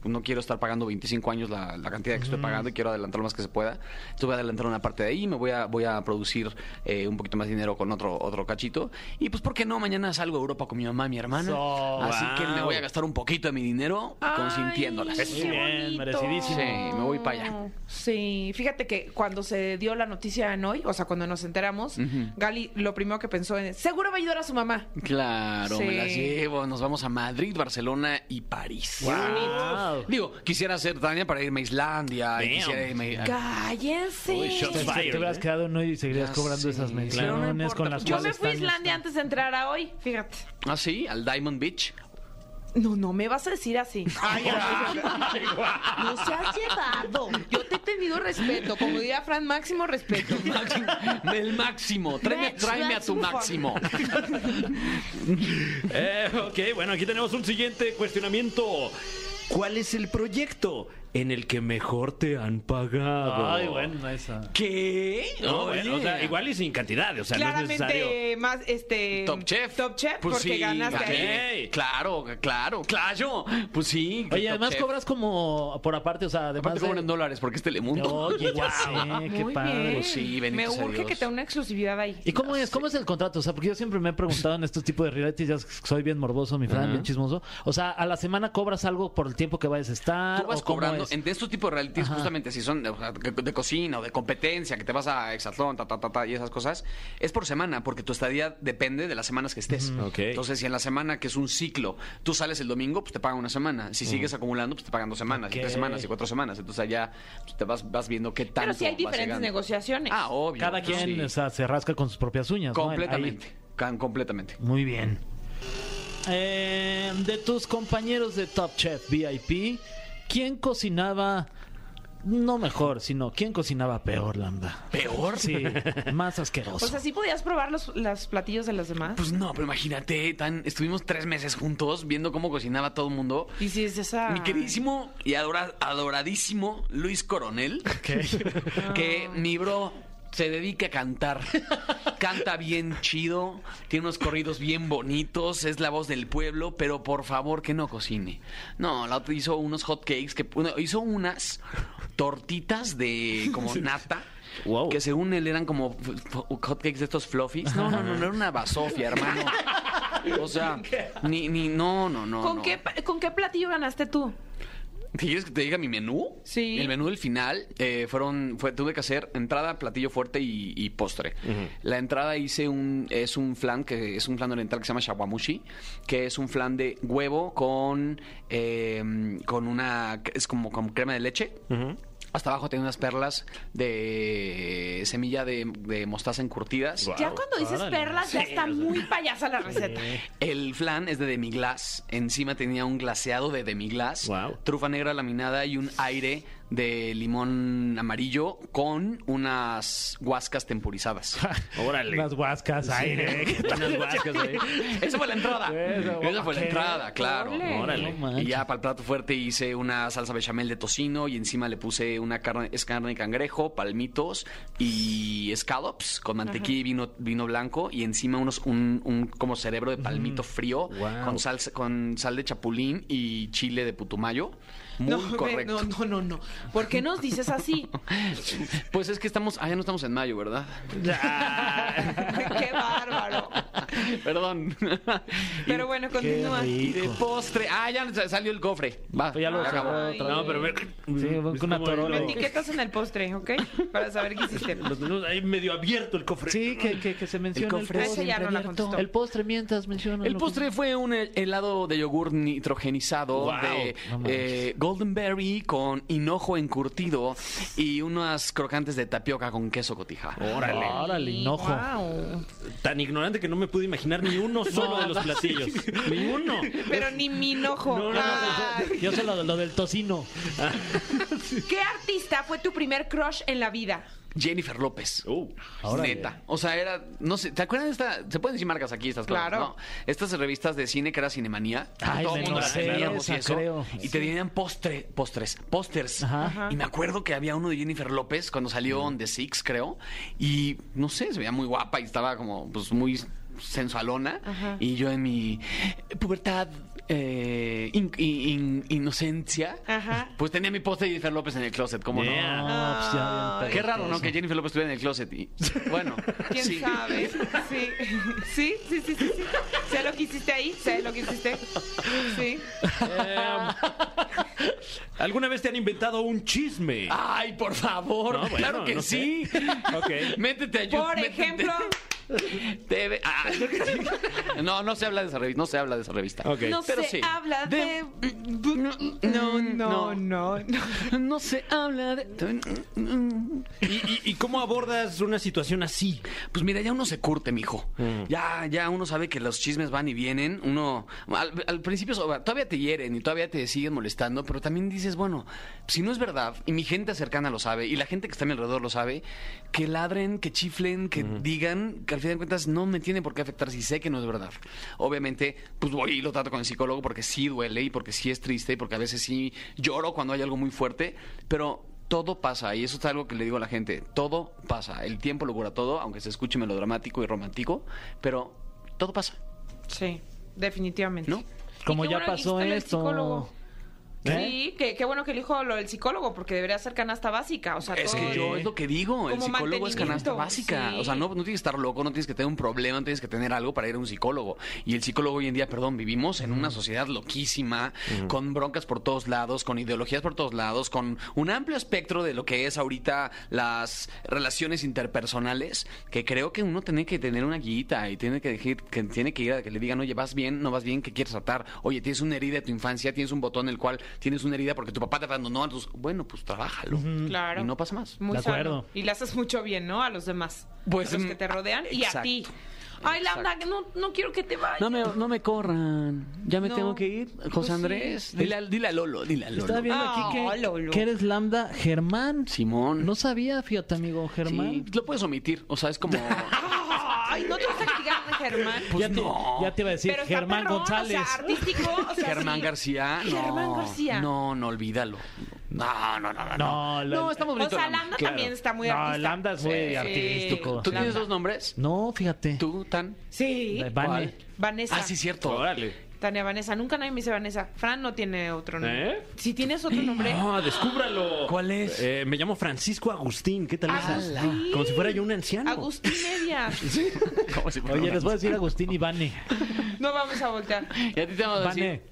no quiero estar pagando 25 años la, la cantidad que estoy pagando y quiero adelantar lo más que se pueda. Entonces voy a adelantar una parte de ahí, me voy a, voy a producir eh, un poquito más de dinero con otro, otro cachito. Y pues, ¿por qué no? Mañana salgo a Europa con mi mamá y mi hermana. So, Así que me voy a gastar un poquito de mi dinero consintiéndolas. Ay, qué bien, merecidísimo. Sí, me voy para allá. Sí, fíjate que cuando se dio la noticia en hoy, o sea, cuando nos enteramos, Gali lo primero que pensó en seguro va a ayudar a su mamá. Claro, me las llevo. Nos vamos a Madrid, Barcelona y París. Wow. Digo, quisiera hacer Tania para irme a Islandia. y Damn. quisiera irme a- Cállense. Uy, shots Te, te fired, hubieras ¿eh? quedado uno y seguirías Ya cobrando sé, esas pero no menciones importa. con las Yo me cuales fui a Tania Islandia está. antes de entrar a hoy, fíjate. Ah, sí, al Diamond Beach. No, no me vas a decir así. no seas llevado. Yo te he tenido respeto. Como diría Fran, máximo respeto. Máximo, el máximo. Tráeme, Max, tráeme a tu máximo. máximo. Eh, ok, bueno, aquí tenemos un siguiente cuestionamiento. ¿Cuál es el proyecto en el que mejor te han pagado? Ay, bueno, esa. ¿Qué? No, Oye. bueno, o sea, igual y sin cantidad, o sea, no es necesario. Claramente más este Top Chef. Top Chef Pues porque sí, ganaste ok. ahí. Claro, claro, claro. Pues sí. Oye, Top además Chef. cobras como por aparte, o sea, además Aparte cobran en de... dólares porque es Telemundo. Oye, ya sé, qué Muy padre. bien. Pues sí, bendito Me sea urge Dios. que te dé una exclusividad ahí. ¿Y cómo es? ¿Cómo es el contrato? O sea, porque yo siempre me he preguntado en estos tipos de realities, ya soy bien morboso, mi Fran, bien chismoso. O sea, a la semana cobras algo por el tiempo que vayas a estar. Tú vas ¿O cómo cobrando es? en estos tipos de realities, Ajá. justamente si son de, de- cocina o de competencia, que te vas a Exatlón, ta, ta, ta, ta, y esas cosas, es por semana, porque tu estadía depende de las semanas que estés. Ok. Entonces, si en la semana, que es un ciclo, tú sales el domingo, pues te pagan una semana. Si sigues acumulando, pues te pagan dos semanas, y Ok. tres semanas, y cuatro semanas. Entonces, allá pues, te vas, vas viendo qué tanto Pero sí hay diferentes negociaciones. Ah, obvio. Cada quien sí. o sea, se rasca con sus propias uñas. ¿no? Ahí- Completamente. Can- completamente. Muy bien. Eh, de tus compañeros de Top Chef VIP, ¿quién cocinaba no mejor, sino quién cocinaba peor, Lambda? ¿Peor? Sí, más asqueroso. O sea, ¿sí podías probar los, los platillos de los demás? Pues no, pero imagínate, tan, estuvimos tres meses juntos viendo cómo cocinaba todo el mundo. y si es esa... Mi queridísimo y adora- adoradísimo Luis Coronel, que mi bro se dedica a cantar. Canta bien chido, tiene unos corridos bien bonitos, es la voz del pueblo, pero por favor que no cocine. No, la otra hizo unos hot cakes, que, bueno, hizo unas tortitas de como nata. Wow. Que según él eran como f- f- hot cakes de estos fluffies. No, no, no, no era una basofia, hermano. O sea, ni, ni, no, no, no. ¿Con, no. qué, ¿Con qué platillo ganaste tú? ¿Quieres que te diga mi menú? Sí. El menú del final eh, fueron, fue, tuve que hacer entrada, platillo fuerte y, y postre. La entrada hice un, es un flan que es un flan oriental que se llama shawamushi, que es un flan de huevo con, eh, con una, es como con crema de leche. Hasta abajo tiene unas perlas de semilla de, de mostaza encurtidas. ya cuando dices órale. perlas, ya está muy payasa la receta. El flan es de demi-glace. Encima tenía un glaseado de demi-glace. Wow. Trufa negra laminada y un aire de limón amarillo con unas guascas tempurizadas. Órale. Unas guascas, aire. Unas guascas ahí. Esa fue la entrada. Eso, Esa fue la entrada, claro. Órale. No. Y ya para el plato fuerte hice una salsa bechamel de tocino y encima le puse una carne, es carne de cangrejo, palmitos y scallops con mantequilla y vino, vino blanco y encima unos un, un como cerebro de palmito frío Wow. con sal, con sal de chapulín y chile de putumayo. Muy no, ve, correcto. no, no, no, no. ¿Por qué nos dices así? Pues es que estamos, ah, ya no estamos en mayo, ¿verdad? qué bárbaro. Perdón. Pero bueno, continúa. Y de postre. Ah, ya sa- salió el cofre. Va. Pues ya lo acabó. No, pero ver. Sí, es con una el-. Me etiquetas en el postre, ¿ok? Para saber qué hiciste. Los menús ahí medio abierto el cofre. Sí, que, que, que se menciona el, cofre. Ya no la. El postre mientras menciona. El lo postre fue un hel- helado de yogur nitrogenizado Wow, de no eh, Golden Berry con hinojo encurtido y unas crocantes de tapioca con queso cotija. Órale. Órale, hinojo. Wow. Tan ignorante que no me pude imaginar ni uno solo de los platillos. Ni uno. Pero ni mi enojo. No, no, no, que- Yo sé lo, lo del tocino. ¿Qué artista fue tu primer crush en la vida? Jennifer López. Uh, Órale. Neta. O sea, era. No sé. ¿Te acuerdas de esta? Se pueden decir marcas aquí, estas cosas. Claro. ¿no? Estas revistas de cine que era Cinemanía. Ay, todo el mundo teníamos y esa, eso. creo. Y te tenían postre, postres, pósters. Ajá. Y me acuerdo que había uno de Jennifer López cuando salió On The Six, creo. Y no sé, se veía muy guapa y estaba como, pues, muy sensualona. Ajá. Y yo en mi pubertad. eh, in- in- inocencia, Ajá. pues tenía mi póster de Jennifer López en el closet, ¿cómo Yeah. no? No, pues ya bien Qué raro, ¿no? Que Jennifer López estuviera en el closet. Y, bueno, ¿Quién sí. sabe? Sí. Sí, sí, sí, sí, sí. Sé lo que hiciste ahí, sé lo que hiciste. Sí. ¿Alguna vez te han inventado un chisme? Ay, por favor, No, bueno, claro que no sé. sí. Ok. Métete a YouTube. Por métete. ejemplo, Debe- ah, no, no se habla de esa revista. No se habla de esa revista. Ok. no Pero se sí. habla De- de... No, no, no, no. No se habla de. ¿Y, y, y cómo abordas una situación así? Pues mira, ya uno se curte, mijo. Mm. Ya, ya uno sabe que los chismes van y vienen. Uno, al, al principio so- todavía te hieren y todavía te siguen molestando, pero también dices, bueno, si no es verdad, y mi gente cercana lo sabe, y la gente que está a mi alrededor lo sabe, que ladren, que chiflen, que digan, que al final de cuentas no me tiene por qué afectar si sé que no es verdad. Obviamente, pues voy y lo trato con el psicólogo porque sí duele y porque sí es triste y porque a veces sí lloro cuando hay algo muy fuerte, pero todo pasa, y eso es algo que le digo a la gente, todo pasa, el tiempo lo cura todo, aunque se escuche melodramático y romántico, pero todo pasa, Sí, definitivamente. ¿no? ¿Y Como ya pasó del esto. ¿Eh? Sí, que qué bueno que elijo lo del psicólogo, porque debería ser canasta básica. O sea, Es todo- que yo es lo que digo, el Como psicólogo es canasta mantenimiento, básica. sí. O sea, no, no tienes que estar loco, no tienes que tener un problema, no tienes que tener algo para ir a un psicólogo. Y el psicólogo hoy en día, perdón, vivimos en una sociedad loquísima, con broncas por todos lados, con ideologías por todos lados, con un amplio espectro de lo que es ahorita las relaciones interpersonales, que creo que uno tiene que tener una guita y tiene que, decir, que tiene que ir a que le digan, oye, vas bien, no vas bien, ¿qué quieres tratar? Oye, tienes una herida de tu infancia, tienes un botón en el cual tienes una herida porque tu papá te abandonó, entonces, bueno, pues trabájalo. Claro. Y no pasa más. Muy De sano. acuerdo. Y le haces mucho bien, ¿no? A los demás. Pues, a los que te rodean y a exacto. ti. Ay, Lambda, que no, no quiero que te vayas. No me, no me corran. Ya me No. tengo que ir, José Pues sí. Andrés. Dile, a- dile a Lolo, dile a Lolo. Estaba viendo Ah, aquí que, Lolo. que eres Lambda Germán. Simón. No sabía, fíjate, amigo Germán. Sí, lo puedes omitir. O sea, es como. Ay, no te Germán. Pues ya, te, no. ya te iba a decir Pero Germán perrón, González. O sea, artístico. O sea, Germán sí. García. No. Germán García. No, no, olvídalo. No, no, no, no. No, No, está muy O bonito. sea, Lambda. Claro. también está muy No, artista. Lambda es muy Sí. artístico. ¿Tú tienes Lambda. dos nombres? No, fíjate. ¿Tú, Tan? Sí. Vanessa. Ah, sí, cierto. Órale. Tania Vanessa. Nunca nadie me dice Vanessa. Fran no tiene otro nombre. ¿Eh? Si tienes otro nombre. No, descúbralo. ¿Cuál es? Eh, me llamo Francisco Agustín. ¿Qué tal esa? Agustín. Como si fuera yo un anciano. Agustín Media. ¿Cómo si fuera Oye, les voy a decir Agustín y Vane. No vamos a voltear. ¿Y a ti te vamos a decir? Vane.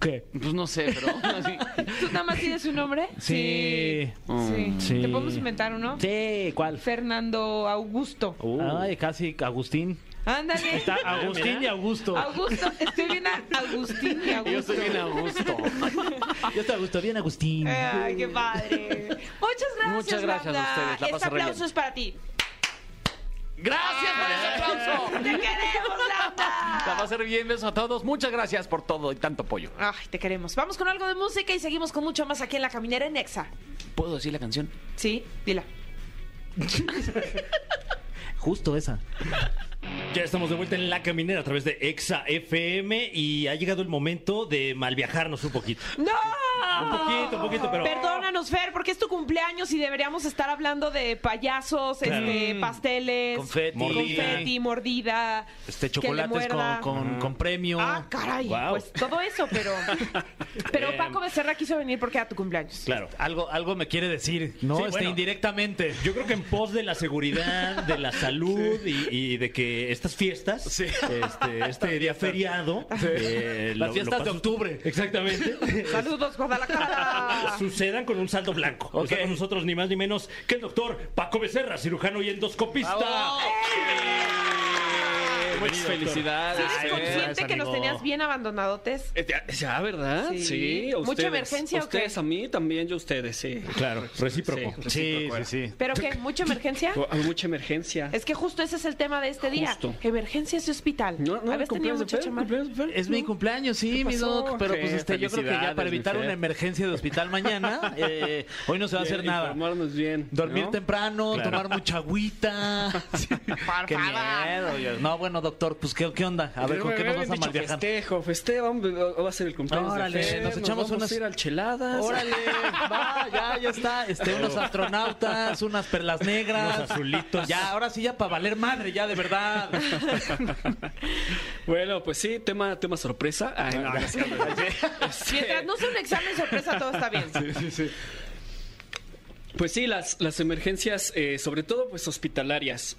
¿Qué? Pues no sé, pero. así. ¿Tú nada más tienes un nombre? Sí. Sí. Sí. ¿Te podemos inventar uno? Sí, ¿cuál? Fernando Augusto. Uh. Ay, casi Agustín. Ándale. Está Agustín y Augusto. Augusto. Estoy bien a Agustín y Augusto. Yo estoy bien a gusto. Yo estoy Augusto, bien Agustín. Ay, qué padre. Muchas gracias, Muchas gracias a ustedes, la Este bien. aplauso es para ti. ¡Gracias por ese aplauso! ¡Te queremos, La Lambda! va a ser bien. Besos a todos. Muchas gracias por todo y tanto apoyo. Ay, te queremos. Vamos con algo de música y seguimos con mucho más aquí en La Caminera en Nexa. ¿Puedo decir la canción? Sí, dila. Justo esa. Ya estamos de vuelta en La Caminera a través de Exa FM y ha llegado el momento de malviajarnos un poquito. ¡No! Un poquito, un poquito, pero. Perdónanos, Fer, porque es tu cumpleaños y deberíamos estar hablando de payasos, Claro. este, pasteles, Confeti. confeti, mordida, Este, que le chocolates con, muerda. con, con premio. Ah, caray, Wow. pues todo eso, pero pero Paco Becerra quiso venir porque era tu cumpleaños. Claro. Algo, algo me quiere decir, ¿no? Sí, este, bueno. indirectamente. Yo creo que en pos de la seguridad, de la salud y, y de que estas fiestas, Sí. este, este día feriado, eh, Las lo- fiestas lo de pases- octubre. Exactamente. Saludos, Guadalajara. Sucedan con un saldo blanco. Está con nosotros ni más ni menos que el doctor Paco Becerra, cirujano y endoscopista. Muchas felicidades. ¿Eres consciente gracias, que nos tenías bien abandonadotes? Eh, Ya, ¿verdad? Sí. Sí. ¿Mucha ustedes. emergencia o qué? Ustedes a mí, también yo a ustedes, sí. Claro, recíproco. Sí, Sí, recíproco, sí, sí. ¿Pero qué? ¿Mucha emergencia? Hay mucha emergencia. Es que justo ese es el tema de este día. Justo. Emergencias de hospital. No, no, Habías tenido mucha. Es mi cumpleaños, sí, mi doc. Pero pues este, yo creo que ya para evitar una emergencia de hospital mañana, eh, hoy no se va a hacer nada. Informarnos bien. Dormir ¿no? temprano, tomar mucha agüita. qué miedo. No, bueno, doctor, pues ¿qué, qué onda? A ver, ¿con qué nos vas a dicho malviajar? Festejo, festejo, vamos, va a ser el cumpleaños Órale, de Fer, nos echamos vamos unas- a ir al Cheladas. Órale, va, ya, ya está. Este, unos astronautas, unas perlas negras. Unos azulitos. Ya, ahora sí, ya para valer madre, ya de verdad. Bueno, pues sí, tema, tema sorpresa. Ay, no, no. Este, Mientras no sea un examen sorpresa, todo está bien. Pues sí, las, las emergencias, eh, sobre todo pues hospitalarias.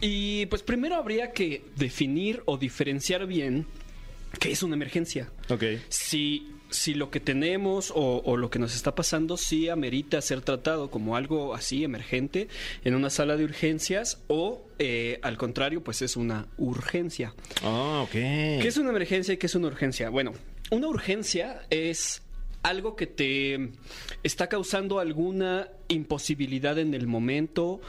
Y pues primero habría que definir o diferenciar bien qué es una emergencia. Ok. Si, si lo que tenemos o, o lo que nos está pasando sí amerita ser tratado como algo así emergente en una sala de urgencias o eh, al contrario pues es una urgencia. Ah, ok. ¿Qué es una emergencia y qué es una urgencia? Bueno, una urgencia es algo que te está causando alguna imposibilidad en el momento,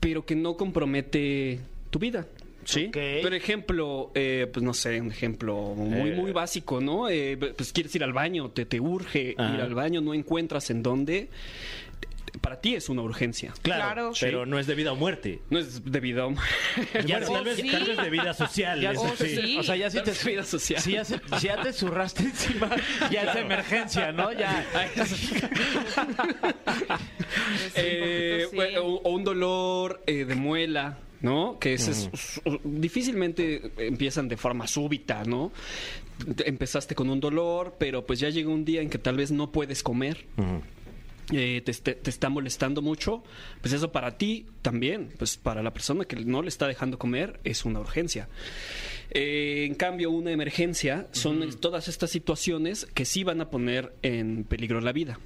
pero que no compromete tu vida. Sí. Por ejemplo, eh, pues no sé, un ejemplo muy, Eh. muy básico, ¿no? Eh, pues quieres ir al baño, te, te urge Ajá. ir al baño, no encuentras en dónde. Para ti es una urgencia. Claro, Claro. pero no es de vida o muerte. No es debido a... Ya, Bueno, tal, vez, sí. tal vez de vida social. Ya, Oh, sí. O sea, ya si te, vida social. si ya, se- si ya te zurraste encima, ya es emergencia, ¿no? Ya. Eh, o, o un dolor eh, de muela, ¿no? Que es, difícilmente empiezan de forma súbita, ¿no? Te- Empezaste con un dolor, pero pues ya llega un día en que tal vez no puedes comer. Eh, te, este- te está molestando mucho, pues eso para ti también, pues para la persona que no le está dejando comer es una urgencia. Eh, en cambio, una emergencia son todas estas situaciones que sí van a poner en peligro la vida,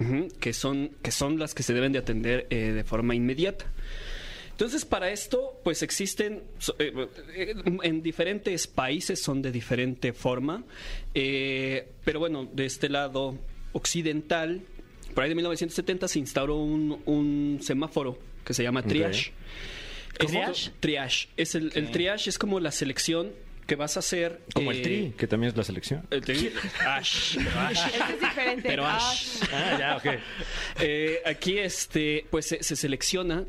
Ujú, que, son, que son las que se deben de atender eh, de forma inmediata. Entonces, para esto, pues existen, en diferentes países son de diferente forma, pero bueno, de este lado occidental, por ahí de 1970 se instauró un, un semáforo que se llama triage. ¿Cómo? ¿Triage? Triage. Es el, el triage es como la selección que vas a hacer. Como eh, el tri, que también es la selección. el tri- Ash, pero Ash. Este es diferente. Pero Ash. Ah, ya, ok. Eh, aquí este pues se, se selecciona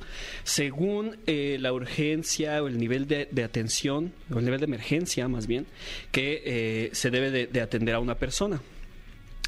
según eh, la urgencia o el nivel de, de atención o el nivel de emergencia más bien que eh, se debe de, de atender a una persona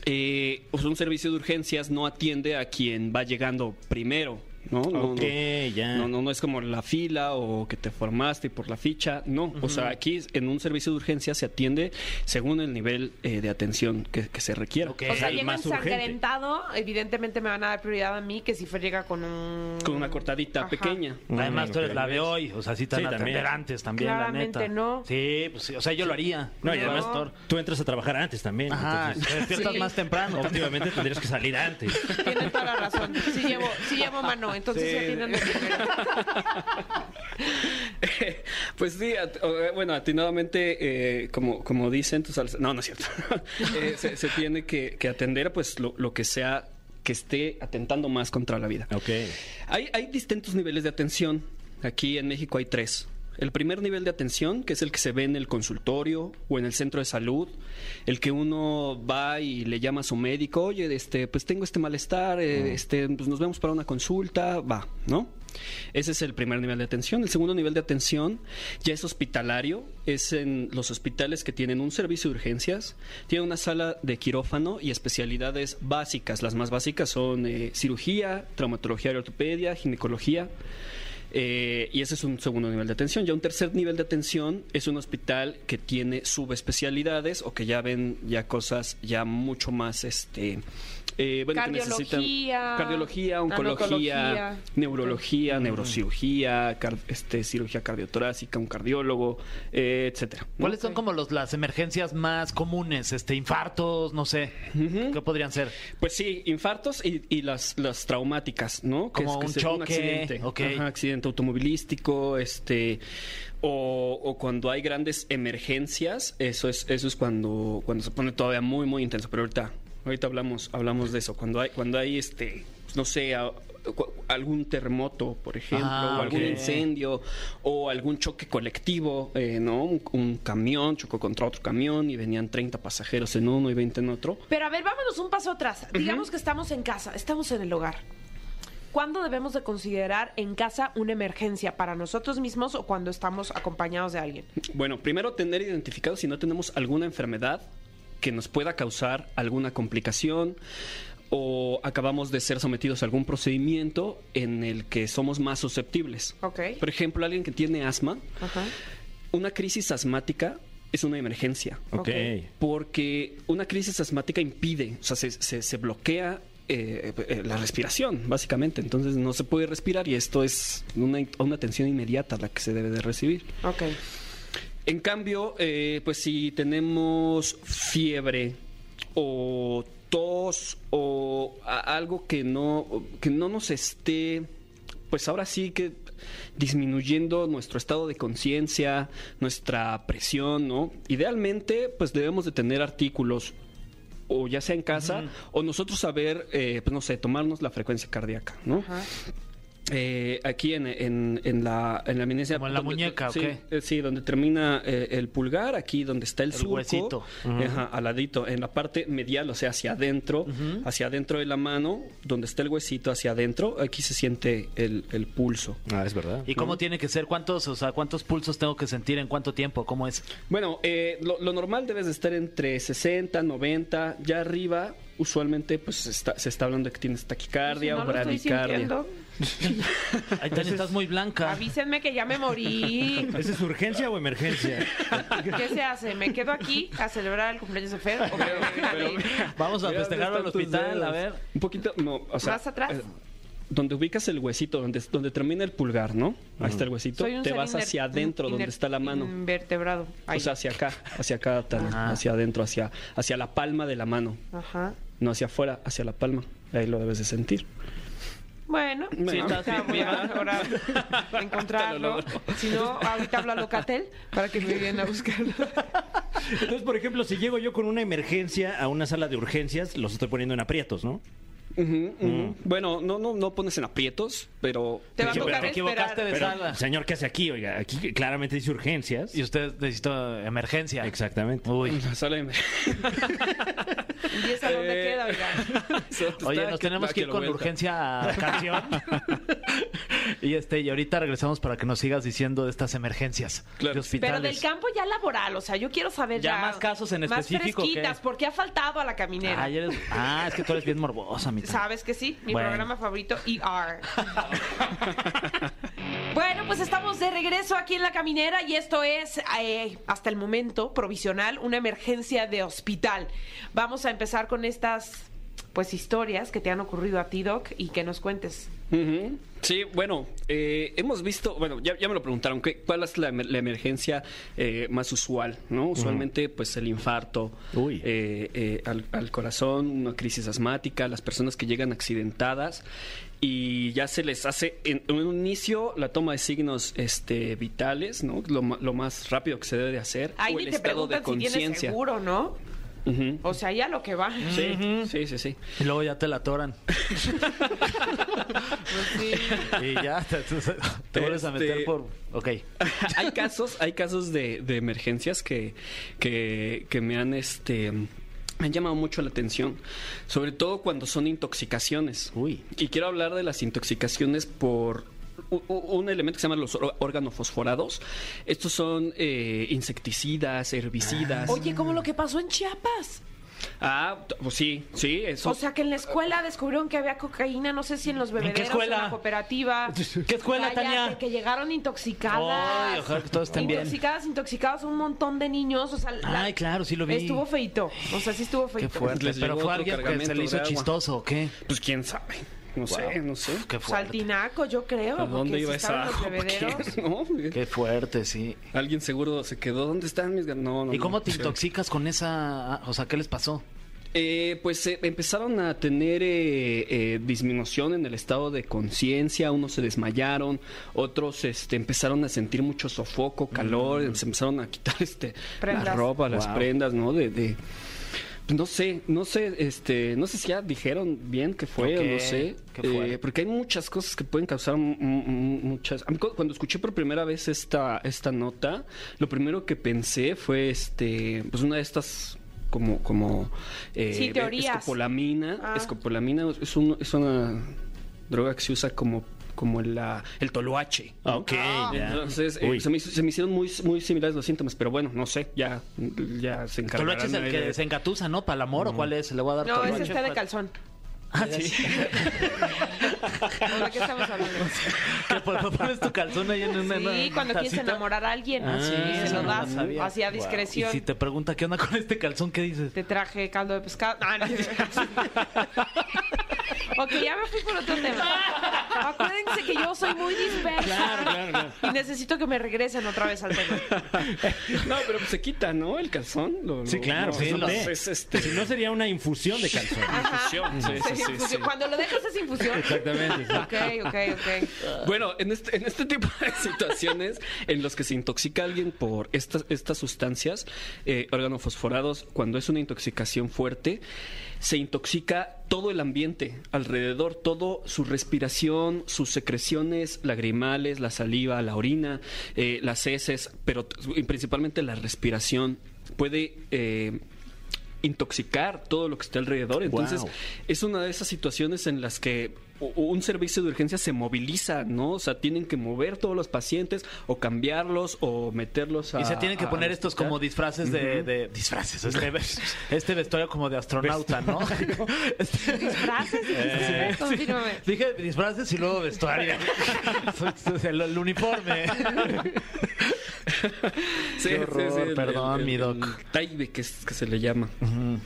Eh, pues un servicio de urgencias no atiende a quien va llegando primero ¿no? No, Ok, no. ya. No, no, no es como la fila o que te formaste por la ficha. No, o sea, aquí en un servicio de urgencia se atiende según el nivel eh, de atención que, que se requiera. Ok. O sea, el llega más urgente. ensangrentado, evidentemente me van a dar prioridad a mí que si Fer llega con un... Con una cortadita Ajá. pequeña. Además, tú eres la de hoy. O sea, sí te Sí, van a también. atender antes también, Claramente la neta. no. Sí, pues sí. O sea, yo lo haría. No, y No. además tú entras a trabajar antes también. Ajá, entonces, te despiertas Sí. más temprano. Obviamente tendrías que salir antes. Tienes toda la razón. Sí llevo, sí llevo mano, entonces Sí. de primero. Pues sí, at- eh, bueno, atinadamente, eh, como, como dicen tus No, no es cierto. Eh, se, se tiene que, que atender pues lo, lo que sea que esté atentando más contra la vida. Ok. Hay, hay distintos niveles de atención. Aquí en México hay tres. El primer nivel de atención, que es el que se ve en el consultorio o en el centro de salud, el que uno va y le llama a su médico, oye, este, pues tengo este malestar, eh, este, pues nos vemos para una consulta, va, ¿no? Ese es el primer nivel de atención. El segundo nivel de atención ya es hospitalario, es en los hospitales que tienen un servicio de urgencias, tiene una sala de quirófano y especialidades básicas. Las más básicas son eh, cirugía, traumatología ortopedia, ginecología. Eh, y ese es un segundo nivel de atención. Ya un tercer nivel de atención es un hospital que tiene subespecialidades o que ya ven ya cosas ya mucho más este eh, bueno, que necesitan Cardiología, cardiología, oncología, neurología, neurocirugía, car- este, cirugía cardiotorácica, un cardiólogo, eh, etcétera. ¿no? ¿Cuáles son como los, las emergencias más comunes? Este, infartos, no sé. ¿Qué podrían ser? Pues sí, infartos y, y las, las traumáticas, ¿no? Como un se- choque, accidente. ok. Ajá, accidente automovilístico, este, o, o cuando hay grandes emergencias, eso es, eso es cuando, cuando se pone todavía muy, muy intenso. Pero ahorita, ahorita hablamos, hablamos de eso. Cuando hay, cuando hay este, no sé, a- algún terremoto, por ejemplo, Ah, o algún incendio, o algún choque colectivo, eh, ¿no? Un, un camión chocó contra otro camión y venían 30 pasajeros en uno y 20 en otro. Pero a ver, vámonos un paso atrás. Digamos que estamos en casa, estamos en el hogar. ¿Cuándo debemos de considerar en casa una emergencia para nosotros mismos o cuando estamos acompañados de alguien? Bueno, primero tener identificado si no tenemos alguna enfermedad que nos pueda causar alguna complicación o acabamos de ser sometidos a algún procedimiento en el que somos más susceptibles. Ok. Por ejemplo, alguien que tiene asma, Ajá. una crisis asmática es una emergencia. Ok. Porque una crisis asmática impide, o sea, se, se- se bloquea eh, eh, la respiración, básicamente. Entonces no se puede respirar y esto es una, una atención inmediata la que se debe de recibir. Ok. En cambio, eh, pues si tenemos fiebre o tos o algo que no, que no nos esté, pues ahora sí que disminuyendo nuestro estado de conciencia, nuestra presión, ¿no? Idealmente, pues debemos de tener artículos o ya sea en casa o nosotros saber, eh, pues no sé, tomarnos la frecuencia cardíaca, ¿no? Ajá. Eh, aquí en, en, en la en la eminencia Como en la muñeca, sí, ¿o eh, sí, donde termina eh, el pulgar, aquí donde está el, El surco, huesito. ajá, al ladito, en la parte medial, o sea, hacia adentro, hacia adentro de la mano, donde está el huesito hacia adentro, aquí se siente el, el pulso. Ah, es verdad. ¿Y cómo tiene que ser? ¿Cuántos, o sea, cuántos pulsos tengo que sentir en cuánto tiempo? ¿Cómo es? Bueno, eh, lo, lo normal debes de estar entre 60, 90, ya arriba, usualmente pues está- se está hablando de que tienes taquicardia Si o no lo estoy bradicardia. Ahí Tania, estás muy blanca. avísenme que ya me morí. ¿Esa es urgencia o emergencia? ¿Qué se hace? ¿Me quedo aquí a celebrar el cumpleaños de Fer? ¿O me voy a ir Vamos a festejarlo al ¿dónde están tus hospital, a ver. Un poquito, no, o sea, ¿Más atrás? eh, donde ubicas el huesito, donde, donde termina el pulgar, ¿no? Ahí está el huesito. Te vas hacia adentro, donde está la mano. Invertebrado. Ahí. O sea, hacia acá, hacia acá, Ajá. hacia adentro, hacia, hacia la palma de la mano. Ajá. No hacia afuera, hacia la palma. Ahí lo debes de sentir. Bueno, ahorita estás voy a ahora encontrarlo. Si no, ahorita habla Locatel para que me vienen a buscarlo. Entonces, por ejemplo, si llego yo con una emergencia a una sala de urgencias, los estoy poniendo en aprietos, ¿no? Ujú. Bueno, no, no, no pones en aprietos, pero... Te va a tocar te equivocaste de Pero, sala. señor, ¿qué hace aquí? Oiga, aquí claramente dice urgencias. Y usted necesita emergencia. Exactamente. Uy. La sala de- ¿Y esa dónde Eh, queda, oiga? Oye, nos tenemos que ir con vuelta. urgencia a canción. y este, y ahorita regresamos para que nos sigas diciendo de estas emergencias Claro. de hospitales. Pero del campo ya laboral, o sea, yo quiero saber Ya ya... más casos en Más específico, ¿qué? fresquitas, porque ha faltado a la caminera. Ah, ya eres- ah, es que tú eres bien morbosa, mi. ¿Sabes que sí? Mi Bueno. programa favorito, ER. bueno, pues estamos de regreso aquí en La Caminera y esto es, eh, hasta el momento, provisional, una emergencia de hospital. Vamos a empezar con estas, pues, historias que te han ocurrido a ti, Doc, y que nos cuentes. Ujú. Sí, bueno, eh, hemos visto, bueno, ya, ya me lo preguntaron, ¿qué, ¿cuál es la, la emergencia eh, más usual? ¿no? Usualmente, pues el infarto Uy. eh, eh, al, al corazón, una crisis asmática, las personas que llegan accidentadas y ya se les hace en, en un inicio la toma de signos este, vitales, ¿no? Lo, más rápido que se debe de hacer, Ahí o el te estado de preguntan si tienes conciencia. seguro, ¿no? O sea, ya lo que va. Sí, sí, sí, sí. Y luego ya te la atoran. Pues sí. y ya te, te- te vuelves a meter Este- por. Ok. hay casos, hay casos de, de emergencias que, que, que me han este me han llamado mucho la atención, sobre todo cuando son intoxicaciones. Uy. Y quiero hablar de las intoxicaciones por un elemento que se llama los or- organofosforados. Estos son eh, insecticidas, herbicidas. Oye, como lo que pasó en Chiapas. Ah, pues sí, sí, eso. O sea, que en la escuela descubrieron que había cocaína, no sé si en los bebederos, escuela? en la cooperativa. ¿Qué escuela, Cállate, Tania? Que llegaron intoxicadas. Ay, ojalá que todos estén bien. Intoxicadas, intoxicados, un montón de niños. O sea, la- Ay, claro, sí lo vi. Estuvo feito. O sea, sí estuvo feito. Qué fuerte. Les Pero fue alguien que se le hizo chistoso, ¿o qué? Pues quién sabe. No sé, no sé. Qué fuerte. Saltinaco, yo creo. ¿A dónde si iba esa bebederos. ¿No? Qué fuerte, sí. Alguien seguro se quedó. ¿Dónde están mis No, no. ¿Y no. cómo te intoxicas con esa... O sea, ¿qué les pasó? Eh, pues eh, empezaron a tener eh, eh, disminución en el estado de conciencia, unos se desmayaron, otros este, empezaron a sentir mucho sofoco, calor, se empezaron a quitar este, la ropa, las Wow. prendas, ¿no? De, de- no sé, no sé, este, no sé si ya dijeron bien qué fue o no sé, eh, porque hay muchas cosas que pueden causar muchas. A mí cu- cuando escuché por primera vez esta esta nota, lo primero que pensé fue este, pues una de estas como como eh, Sí, teorías. escopolamina, Ah. escopolamina es un- es una droga que se usa como como la, el toloache. ¿no? Ok, ya. Entonces, eh, se, me, se me hicieron muy, muy similares los síntomas, pero bueno, no sé, ya, ya se Toloache encargarán. es el que de- se engatusa, ¿no? ¿Para el amor o cuál es? Le voy a dar No, ese toloache. está de calzón. Ah, sí. ¿O ¿De qué estamos hablando? que por- por- pones tu calzón ahí en una Sí, cuando quieres tacita. enamorar a alguien. Ah, sí, se lo no das sabía. así a Wow. discreción. Y si te pregunta qué onda con este calzón, ¿qué dices? Te traje caldo de pescado. No, no. ok, ya me fui por otro tema. Acuérdense que yo soy muy dispersa. Y necesito que me regresen otra vez al tema. No, pero pues se quita, ¿no? El calzón. Lo- Sí, lo- claro, no, sí, no, lo- es este. Si no sería una infusión de calzón. Ajá. Infusión, sí, sí, Sí, sí. Cuando lo dejas es infusión. Exactamente. sí. Ok, ok, ok. Bueno, en este, en este tipo de situaciones en los que se intoxica alguien por estas, estas sustancias, eh, organofosforados, cuando es una intoxicación fuerte, se intoxica todo el ambiente alrededor, todo su respiración, sus secreciones lagrimales, la saliva, la orina, eh, las heces, pero principalmente la respiración puede eh, intoxicar todo lo que está alrededor. Entonces, Wow. es una de esas situaciones en las que un servicio de urgencia se moviliza, ¿no? O sea, tienen que mover todos los pacientes o cambiarlos o meterlos a Y se tienen que a- poner estos como disfraces de, de- disfraces, este, este vestuario como de astronauta, ¿no? Este- ¿Disfraces? dijiste? Confírmame. Dije disfraces y luego vestuario. el, el uniforme. Sí, Qué horror, perdón, mi doc. El taibe que, es- que se le llama,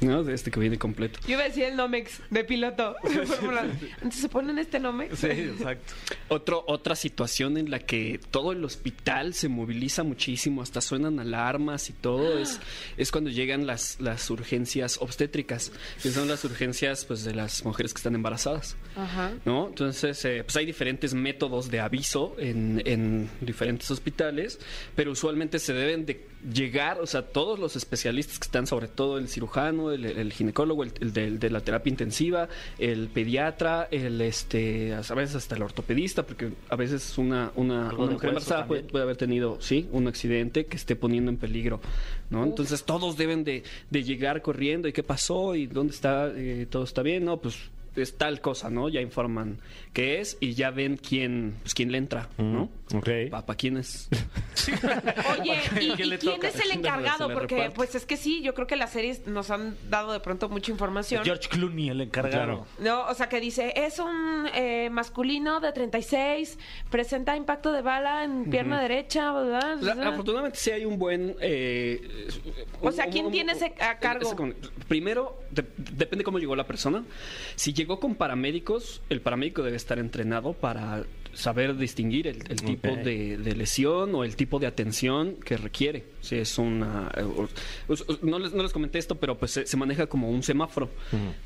¿no? De este que viene completo. Yo iba a decir el Nomex de piloto. de Fórmula. Entonces se ponen este Nomex. Sí, exacto. Otro, otra situación en la que todo el hospital se moviliza muchísimo, hasta suenan alarmas y todo, es, es cuando llegan las, las urgencias obstétricas, que son las urgencias pues, de las mujeres que están embarazadas. Ajá. ¿no? Entonces, eh, pues hay diferentes métodos de aviso en, en diferentes hospitales, pero usualmente se deben de llegar, o sea, todos los especialistas que están, sobre todo el cirujano, el, el ginecólogo, el, el de, el de la terapia intensiva, el pediatra, el este, a veces hasta el ortopedista, porque a veces una, una, mujer embarazada puede haber tenido, sí, un accidente que esté poniendo en peligro, ¿no? Entonces todos deben de, de llegar corriendo y qué pasó y dónde está, eh, todo está bien, ¿no? Pues es tal cosa, ¿no? Ya informan qué es y ya ven quién, pues, quién le entra, ¿no? Ok. Papá, ¿quién es? Oye, ¿y, ¿Quién y le quién toca? es el encargado? Porque, pues es que sí, yo creo que las series nos han dado de pronto mucha información. George Clooney, el encargado. No, o sea, que dice, es un eh, masculino de 36, presenta impacto de bala en pierna derecha, ¿verdad? La- afortunadamente sí hay un buen... eh, O sea, un- ¿quién un- tiene ese a cargo? ese con- primero, de- depende cómo llegó la persona. Si llegó con paramédicos, el paramédico debe estar entrenado para saber distinguir el, el tipo de, de lesión o el tipo de atención que requiere. Si es una... eh, no, les, no les comenté esto, pero pues se, se maneja como un semáforo.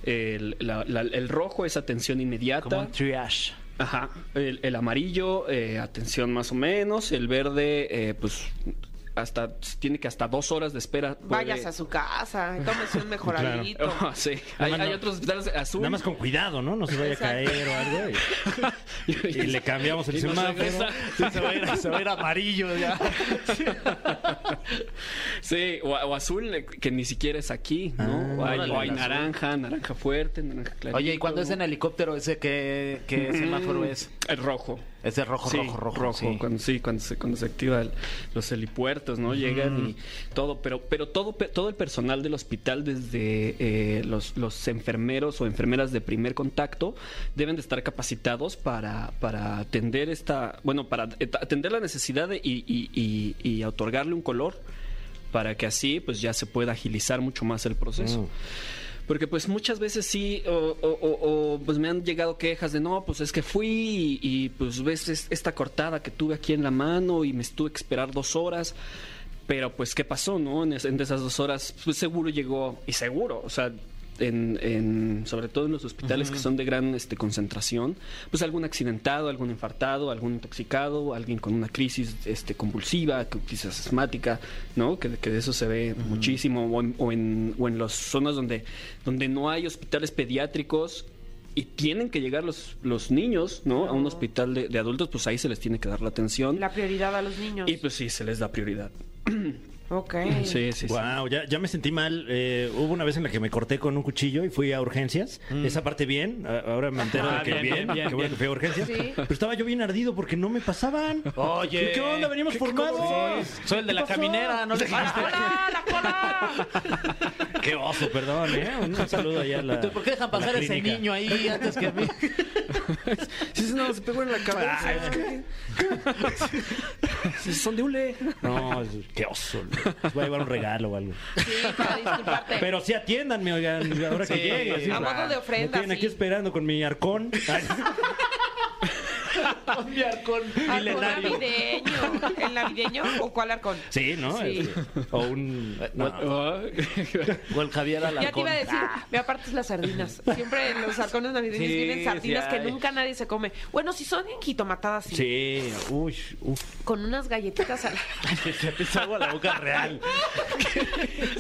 el, la- la- el rojo es atención inmediata. Como un triage. Ajá, el, el amarillo, eh, atención más o menos, el verde, eh, pues hasta tiene que hasta dos horas de espera. puede- Vayas a su casa, tómese un mejoradito. Ah, sí, hay, más hay no- otros hospitales azul. Nada más con cuidado, ¿no? No se vaya a caer o algo. Y, y le cambiamos el semáforo. Sí, se va a ir, se va a ir amarillo ya. Sí, o, o azul, eh, que ni siquiera es aquí, ¿no? o hay, órale, o hay naranja, naranja fuerte, naranja clarito. Oye, ¿y cuando es en helicóptero ese qué, qué semáforo es? El rojo. Es de rojo, Sí, rojo, rojo. sí. Cuando, sí, cuando se, cuando se activa el- los helipuertos, ¿no? Llegan y todo, pero, pero todo, todo el personal del hospital, desde eh, los, los enfermeros o enfermeras de primer contacto, deben de estar capacitados para, para atender esta, bueno, para at- atender la necesidad de- y, y- y- y otorgarle un color para que así pues ya se pueda agilizar mucho más el proceso. Porque pues muchas veces sí, o, o- o- pues me han llegado quejas de no, pues es que fui y, y, pues ves es- esta cortada que tuve aquí en la mano y me estuve que esperar dos horas. Pero pues qué pasó, ¿no? En, es- en esas dos horas, pues seguro llegó, y seguro, o sea, en, en- sobre todo en los hospitales que son de gran este, concentración, pues algún accidentado, algún infartado, algún intoxicado, alguien con una crisis este, convulsiva, crisis asmática, ¿no? Que, que de eso se ve muchísimo, o en, o en, o en las zonas donde, donde no hay hospitales pediátricos y tienen que llegar los, los niños, ¿no? A un hospital de, de adultos, pues ahí se les tiene que dar la atención. La prioridad a los niños. Y pues sí, se les da prioridad. Ok. Sí, sí, sí. Wow, ya, ya me sentí mal. Eh, hubo una vez en la que me corté con un cuchillo y fui a urgencias. Esa parte bien. A- Ahora me entero de Ah, que bien, bien. bien, que bueno que fui a urgencias. Sí. Pero estaba yo bien ardido porque no me pasaban. Oye. ¿Qué onda? Venimos formados. Soy el de la ¿Qué pasó? caminera, no le. Qué oso, perdón, ¿eh? Un saludo allá a la. ¿Por qué dejan a la pasar ese clínica. niño ahí antes que a mí? Sí, no, se pegó en la cabeza. Son de hule. No, es- qué oso. Les voy a llevar un regalo o algo. Sí, para disculparte. Pero sí atiéndanme, oigan, ahora que Sí. llegue. así. A modo de ofrenda, Me tienen aquí sí. esperando con mi arcón. Ay, Con mi arcón ¿Arcón milenario. navideño? ¿El navideño o cuál arcón? Sí, ¿no? Sí. O un. no. O el Javier Ya te Alarcón. iba a decir, me apartes las sardinas. Siempre en los arcones navideños Sí, vienen sardinas sí que hay. nunca nadie se come. Bueno, si son en jitomatadas, sí. Sí, uy, uf. Con unas galletitas al... Se hizo agua la boca real.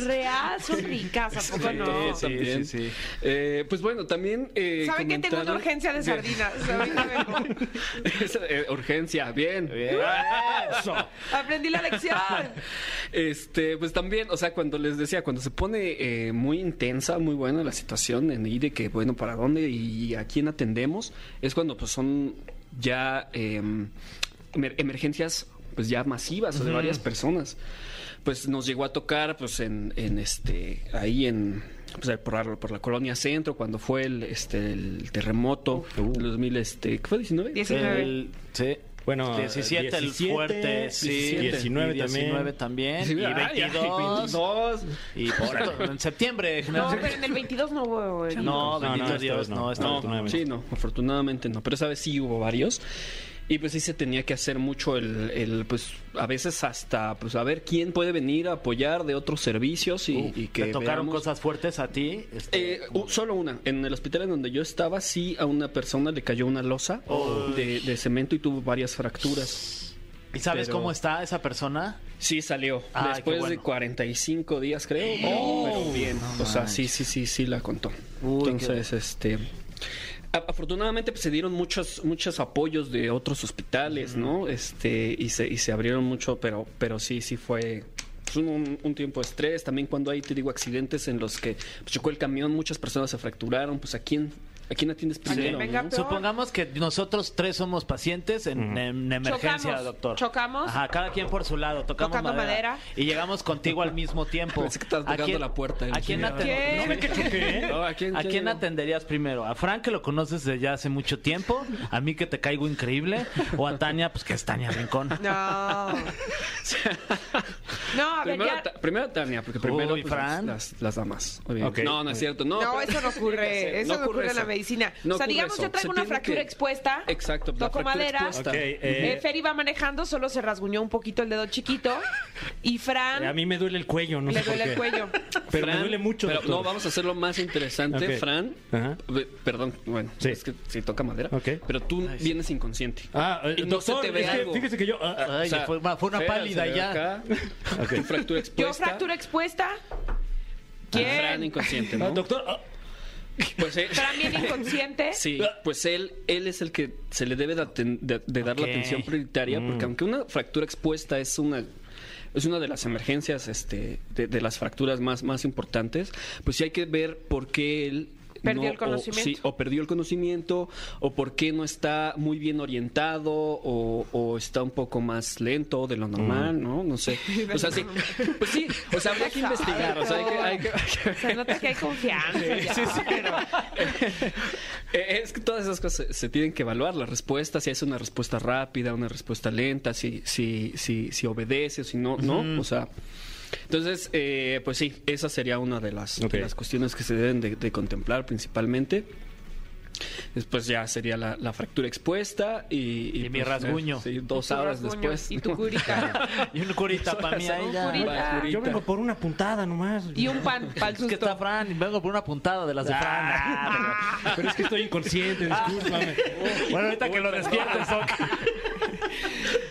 real, son ricas, ¿a poco no? Sí, también. sí, sí. Eh, pues bueno, también. Eh, ¿Saben que tengo una comentaron- urgencia de sardinas? Ahorita vengo. Es, eh, urgencia, bien. Eso. Aprendí la lección. Este, pues también, o sea, cuando les decía, cuando se pone eh, muy intensa, muy buena la situación en ir de que, bueno, ¿para dónde y a quién atendemos? Es cuando pues son ya eh, emer- emergencias pues ya masivas o de varias personas. Pues nos llegó a tocar pues en, en este, ahí en pues, por, la, por la colonia centro, cuando fue el, este, el terremoto del 2000, este, ¿qué fue? ¿19? 19. El- sí. Bueno, 17, el 17, fuerte, sí. 19 y 19 también. Sí, y ay, ay, 22. 22. Y por- en septiembre. No, pero en el 22 no hubo. No, No, bendito no, Dios, no. no. No, vez afortunadamente. sí, no, afortunadamente no. Pero esa vez sí hubo varios. Y pues sí se tenía que hacer mucho el, el, pues a veces hasta, pues a ver quién puede venir a apoyar de otros servicios y, y que ¿Te tocaron veamos- cosas fuertes a ti? Este, Eh, u- solo una. En el hospital en donde yo estaba, sí a una persona le cayó una losa de, de cemento y tuvo varias fracturas. ¿Y sabes pero- cómo está esa persona? Sí salió. Ay, Después bueno. de 45 días, creo. pero- pero bien. o sea, sí, sí, sí, sí la contó. Uy, Entonces, este. Afortunadamente pues, se dieron muchos muchos apoyos de otros hospitales, ¿no? Este y se y se abrieron mucho, pero pero sí sí fue pues, un, un tiempo de estrés. También cuando hay te digo accidentes en los que pues, chocó el camión, muchas personas se fracturaron. Pues a quién a quién atiendes primero, venga, ¿no? peor. Supongamos que nosotros tres somos pacientes en, en emergencia, Chocamos, doctor. chocamos. Ajá, cada quien por su lado, tocamos Tocando madera. Y llegamos contigo al mismo tiempo. Pensé que estabas ¿A tocando quién- la puerta. ¿A quién, Sí. aten- ¿Qué? ¿No ve que choqué? No, ¿a quién- ¿A quién quién llegó? atenderías primero? ¿A Frank, que lo conoces desde ya hace mucho tiempo? ¿A mí, que te caigo increíble? ¿O a Tania, pues que es Tania Rincón? No. No, a ver, Primero, ya. Ta- primero Tania, porque primero Uy, pues, Fran. las, las damas. Ok. No, no es cierto. No, No, pero- eso no ocurre. Eso no, ocurre en la. Medicina. No o sea, digamos, eso. yo traigo Se una fractura que- expuesta. Exacto, Toco madera. expuesta. Ok, Eh, eh, Fer iba manejando, solo se rasguñó un poquito el dedo chiquito. Y Fran a mí me duele el cuello, no le sé por duele el cuello. Pero me Fran, duele mucho, Pero doctor. no, vamos a hacerlo más interesante. Fran. Ajá. Perdón, bueno, Sí. es que si toca madera. Ok. Pero tú vienes inconsciente. Ah, eh, Y no doctor, se te ve es que algo. fíjese que yo... ah, ah, Ay, O sea, fue, una- fue una Fer, pálida ya. acá, Ok. tu fractura expuesta. Yo fractura expuesta. Fran ¿Quién? inconsciente, ah, ¿no? doctor, Pues Fran bien inconsciente. Sí, pues él, él es el que se le debe de, aten- de- de dar Ok. la atención prioritaria, Mm. porque aunque una fractura expuesta es una es una de las emergencias este, de, de las fracturas más, más importantes, pues sí hay que ver por qué él Perdió no- el conocimiento. O, sí, o perdió el conocimiento, o por qué no está muy bien orientado, o, o está un poco más lento de lo normal, ¿no? No sé. O sea, sí. Pues sí, o sea, habría que investigar. O sea, hay que- hay que- hay que Se nota que hay confianza. ya. Sí, sí, pero eh, es que todas esas cosas se, se tienen que evaluar. La respuesta, si es una respuesta rápida, una respuesta lenta, si, si, si, si obedece o si no, no. O sea, entonces, eh, pues sí, esa sería una de las, de las cuestiones que se deben de, de contemplar principalmente. Después ya sería la, la fractura expuesta y... Y mi pues, rasguño. Sí, dos horas rasguño después. Y tu curita. Y un curita para mí ahí ya. Yo vengo por una puntada nomás. Y un pan para el Es que está susto. Fran y vengo por una puntada de las de Fran. Ah, pero, pero es que estoy inconsciente, discúlpame. Bueno, ahorita que lo despiertes,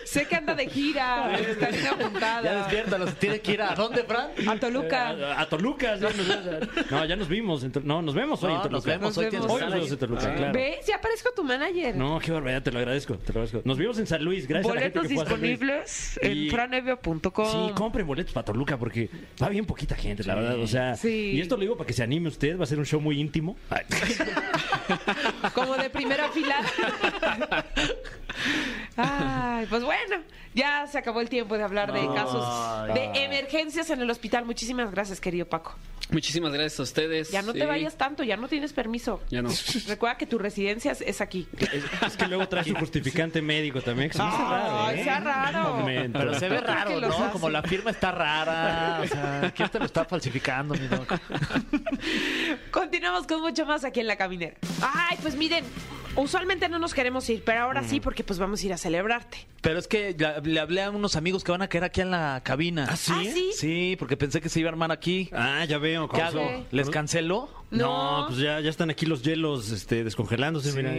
Sé que anda de gira. Está bien apuntada. ya despiértalo. Se tiene que ir a dónde, Fran? A Toluca. A, a Toluca. ya nos- no, ya nos vimos. no, nos vemos hoy No, en Toluca. nos vemos hoy. Nos tienes vemos. Hoy que nos estar vemos en ahí. Toluca, claro. ¿Ves? Ya parezco tu manager. No, qué barbaridad, te lo agradezco, te lo agradezco. Nos vimos en San Luis, gracias a la gente Boletos que fue a San Luis. disponibles Y- en franevio.com. Sí, compren boletos para Toluca porque va bien poquita gente, la verdad. O sea, Sí. y esto lo digo para que se anime usted, va a ser un show muy íntimo. Ay. Como de primera fila. Ay, pues bueno, ya se acabó el tiempo de hablar de casos de emergencias en el hospital. Muchísimas gracias, querido Paco. Muchísimas gracias a ustedes. Ya no te Sí, vayas tanto, ya no tienes permiso. Ya no. Recuerda que tu residencia es- aquí. Es, es que luego trae su justificante médico también, que se hace raro. ¿eh? sea raro. Un. Pero se ve ¿Tú crees raro, ¿no? hace? Como la firma está rara. O sea, ¿quién te lo está falsificando, mi doc? Continuamos con mucho más aquí en La Caminera. Ay, pues miren, usualmente no nos queremos ir, pero ahora sí porque pues vamos a ir a celebrarte. Pero es que le hablé a unos amigos que van a quedar aquí en la cabina. ¿Ah, sí? ¿Ah, sí? Sí, porque pensé que se iba a armar aquí. Ah, ya veo. ¿Qué ¿cómo hago? ¿Les canceló? No, No. pues ya, ya están aquí los hielos este, descongelándose. mira.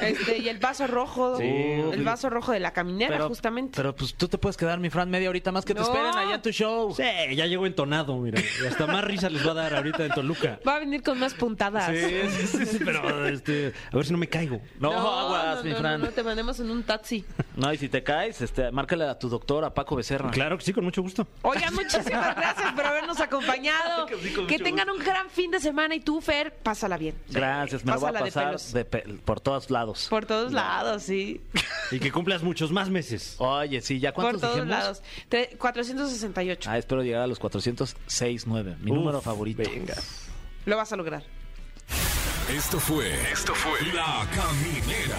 Este, y el vaso rojo. El vaso rojo de La Caminera, Pero, justamente. pero pues tú te puedes quedar, mi Fran, media horita más que te No. esperen allá en tu show. Sí, ya llegó entonado, mira. Y hasta más risa les va a dar ahorita en Toluca. Va a venir con más puntadas. Sí, sí, sí, pero este, a ver si no me caigo. No, aguas, no, mi no, Fran. No, no, te mandemos en un taxi. No, y si te caes, este, márcale a tu doctor, a Paco Becerra. Claro que sí, con mucho gusto. Oigan, muchísimas gracias por habernos acompañado. Que tengan un gran fin de semana y tú, Fer, pásala bien. Gracias, me lo voy a Pásala de pasar pelos. de pe- por todos lados. Por todos lados, sí. Y que cumplas muchos más meses. Oye, sí, ¿ya Por cuántos todos dijimos? lados. Tre- 468. Ah, espero llegar a los 406.9, mi número favorito. Venga. Lo vas a lograr. Esto fue. Esto fue. La Caminera.